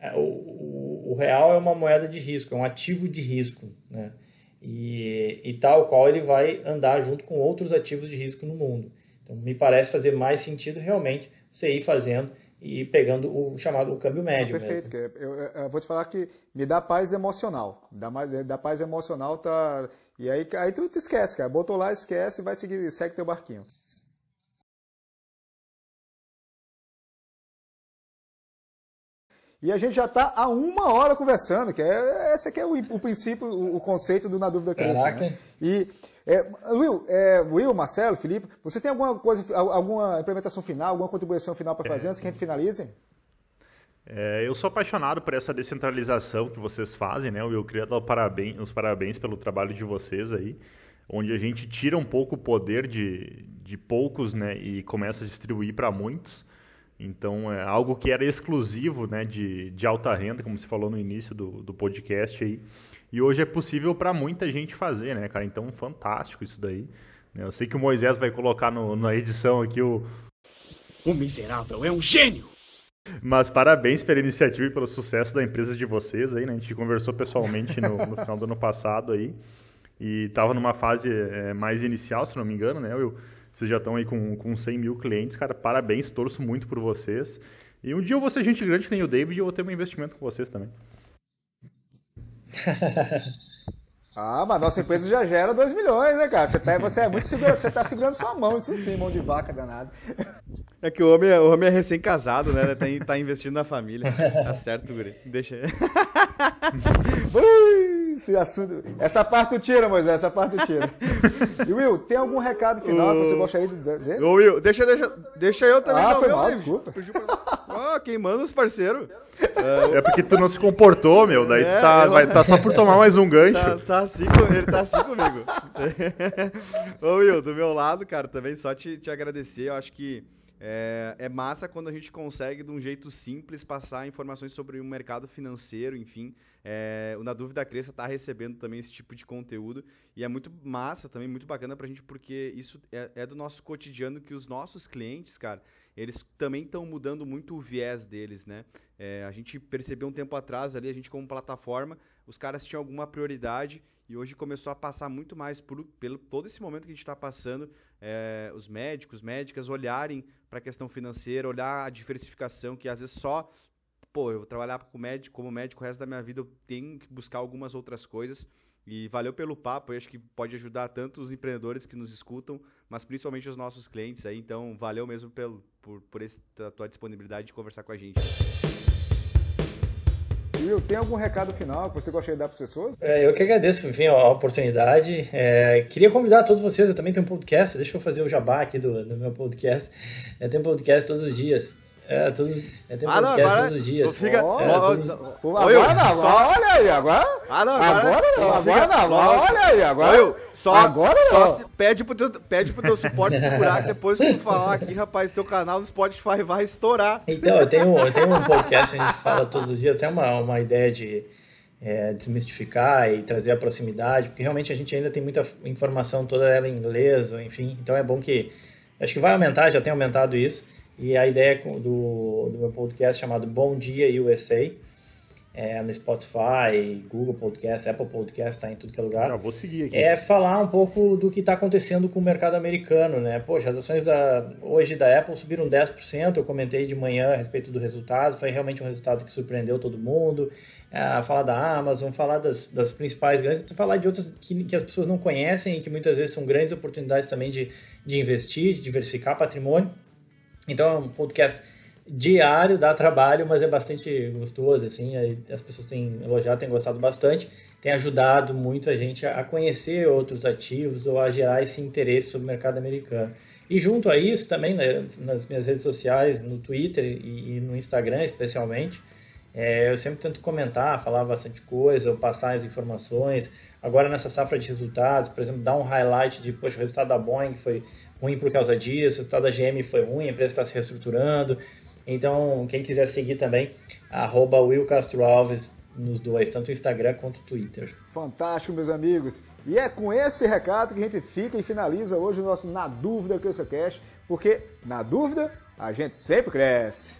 é, o, o, real é uma moeda de risco, é um ativo de risco, né? E, e tal qual ele vai andar junto com outros ativos de risco no mundo. Então, me parece fazer mais sentido realmente você ir fazendo e pegando o chamado o câmbio médio. Perfeito. Eu, eu, eu, vou te falar que me dá paz emocional. Dá, dá paz emocional, tá. E aí, aí tu, tu esquece, cara. Botou lá, esquece, vai seguir, segue teu barquinho. E a gente já está há uma hora conversando, que é, esse aqui é o, o princípio, o, o, conceito do Na Dúvida Cresce. Né? E, é, Will, é, Will, Marcelo, Felipe, você tem alguma coisa, alguma implementação final, alguma contribuição final para fazer é. antes que a gente finalize? É, eu sou apaixonado por essa descentralização que vocês fazem, né? Eu queria dar parabéns, os parabéns pelo trabalho de vocês aí, onde a gente tira um pouco o poder de, de poucos, né? E começa a distribuir para muitos. Então, é algo que era exclusivo né, de, de alta renda, como você falou no início do, do podcast aí. E hoje é possível para muita gente fazer, né, cara? Então, fantástico isso daí. Né? Eu sei que o Moisés vai colocar no, na edição aqui o. O miserável é um gênio! Mas parabéns pela iniciativa e pelo sucesso da empresa de vocês aí, né? A gente conversou pessoalmente no, no final do ano passado aí. E estava numa fase é, mais inicial, se não me engano, né, Will? Vocês já estão aí com, com 100 mil clientes, cara. Parabéns, torço muito por vocês. E um dia eu vou ser gente grande que nem o David e eu vou ter um investimento com vocês também. Ah, mas nossa empresa já gera 2 milhões, né, cara? Você, tá, você é muito seguro, você tá segurando sua mão, isso sim, mão de vaca danado. É que o homem, é, o homem é recém-casado, né? Tá, tá investindo na família. Tá certo, Guri. Deixa aí. esse assunto. Essa parte tu tira, Moisés, essa parte tu tira. E Will, tem algum recado final que você gostaria de dizer? Ô, Will, deixa, deixa, deixa eu também. Ah, foi meu, mal, desculpa. Ah, queimando os parceiros. É, é porque tu não se comportou, meu. Daí é, tu tá, eu... vai, tá só por tomar mais um gancho. Tá, tá assim, ele tá assim comigo. Ô, Will, do meu lado, cara, também só te, te agradecer. Eu acho que é, é, massa quando a gente consegue, de um jeito simples, passar informações sobre o mercado financeiro, enfim, é, o Na Dúvida Cresça está recebendo também esse tipo de conteúdo e é muito massa também, muito bacana para a gente, porque isso é, é, do nosso cotidiano que os nossos clientes, cara, eles também estão mudando muito o viés deles, né? É, a gente percebeu um tempo atrás ali, a gente como plataforma, os caras tinham alguma prioridade e hoje começou a passar muito mais por pelo todo esse momento que a gente está passando, é, os médicos, médicas olharem para a questão financeira, olhar a diversificação, que às vezes só, pô, eu vou trabalhar como médico, como médico o resto da minha vida, eu tenho que buscar algumas outras coisas. E valeu pelo papo, eu acho que pode ajudar tanto os empreendedores que nos escutam, mas principalmente os nossos clientes aí. Então, valeu mesmo pelo, por, por essa tua disponibilidade de conversar com a gente. Will, tem algum recado final que você gostaria de dar para as pessoas? É, eu que agradeço, enfim, a oportunidade. É, queria convidar todos vocês, eu também tenho um podcast, deixa eu fazer o jabá aqui do, do meu podcast. Eu tenho um podcast todos os dias. É, todos, é, tem ah, podcast todos os dias. Fica, oh, é, todos... agora não, agora, olha aí, agora. Ah, não, agora, agora não, agora não, agora, olha aí, agora. só, agora só não. pede, pro teu, pede pro teu suporte segurar, que depois que tu falar aqui, rapaz, teu canal no Spotify vai estourar. Então, eu tenho, eu tenho um podcast que a gente fala todos os dias, até uma, uma ideia de é, desmistificar e trazer a proximidade, porque realmente a gente ainda tem muita informação toda ela em inglês, enfim, então é bom que. Acho que vai aumentar, já tem aumentado isso. E a ideia do, do meu podcast chamado Bom Dia USA, é, no Spotify, Google Podcast, Apple Podcast, está em tudo que é lugar. Não, vou seguir aqui. É falar um pouco do que está acontecendo com o mercado americano, né? Poxa, as ações da, hoje da Apple subiram 10%, eu comentei de manhã a respeito do resultado, foi realmente um resultado que surpreendeu todo mundo. É, falar da Amazon, falar das, das principais grandes, falar de outras que, que as pessoas não conhecem e que muitas vezes são grandes oportunidades também de, de investir, de diversificar patrimônio. Então é um podcast diário, dá trabalho, mas é bastante gostoso, assim, as pessoas têm elogiado, têm gostado bastante, tem ajudado muito a gente a conhecer outros ativos ou a gerar esse interesse sobre o mercado americano. E junto a isso também, né, nas minhas redes sociais, no Twitter e, e no Instagram especialmente, é, eu sempre tento comentar, falar bastante coisa, ou passar as informações. Agora nessa safra de resultados, por exemplo, dar um highlight de, poxa, o resultado da Boeing foi ruim por causa disso, o resultado da GM foi ruim, a empresa está se reestruturando. Então, quem quiser seguir também, arroba Will Castro Alves nos dois, tanto o Instagram quanto o Twitter. Fantástico, meus amigos. E é com esse recado que a gente fica e finaliza hoje o nosso Na Dúvida Cresça Cash, porque na dúvida a gente sempre cresce.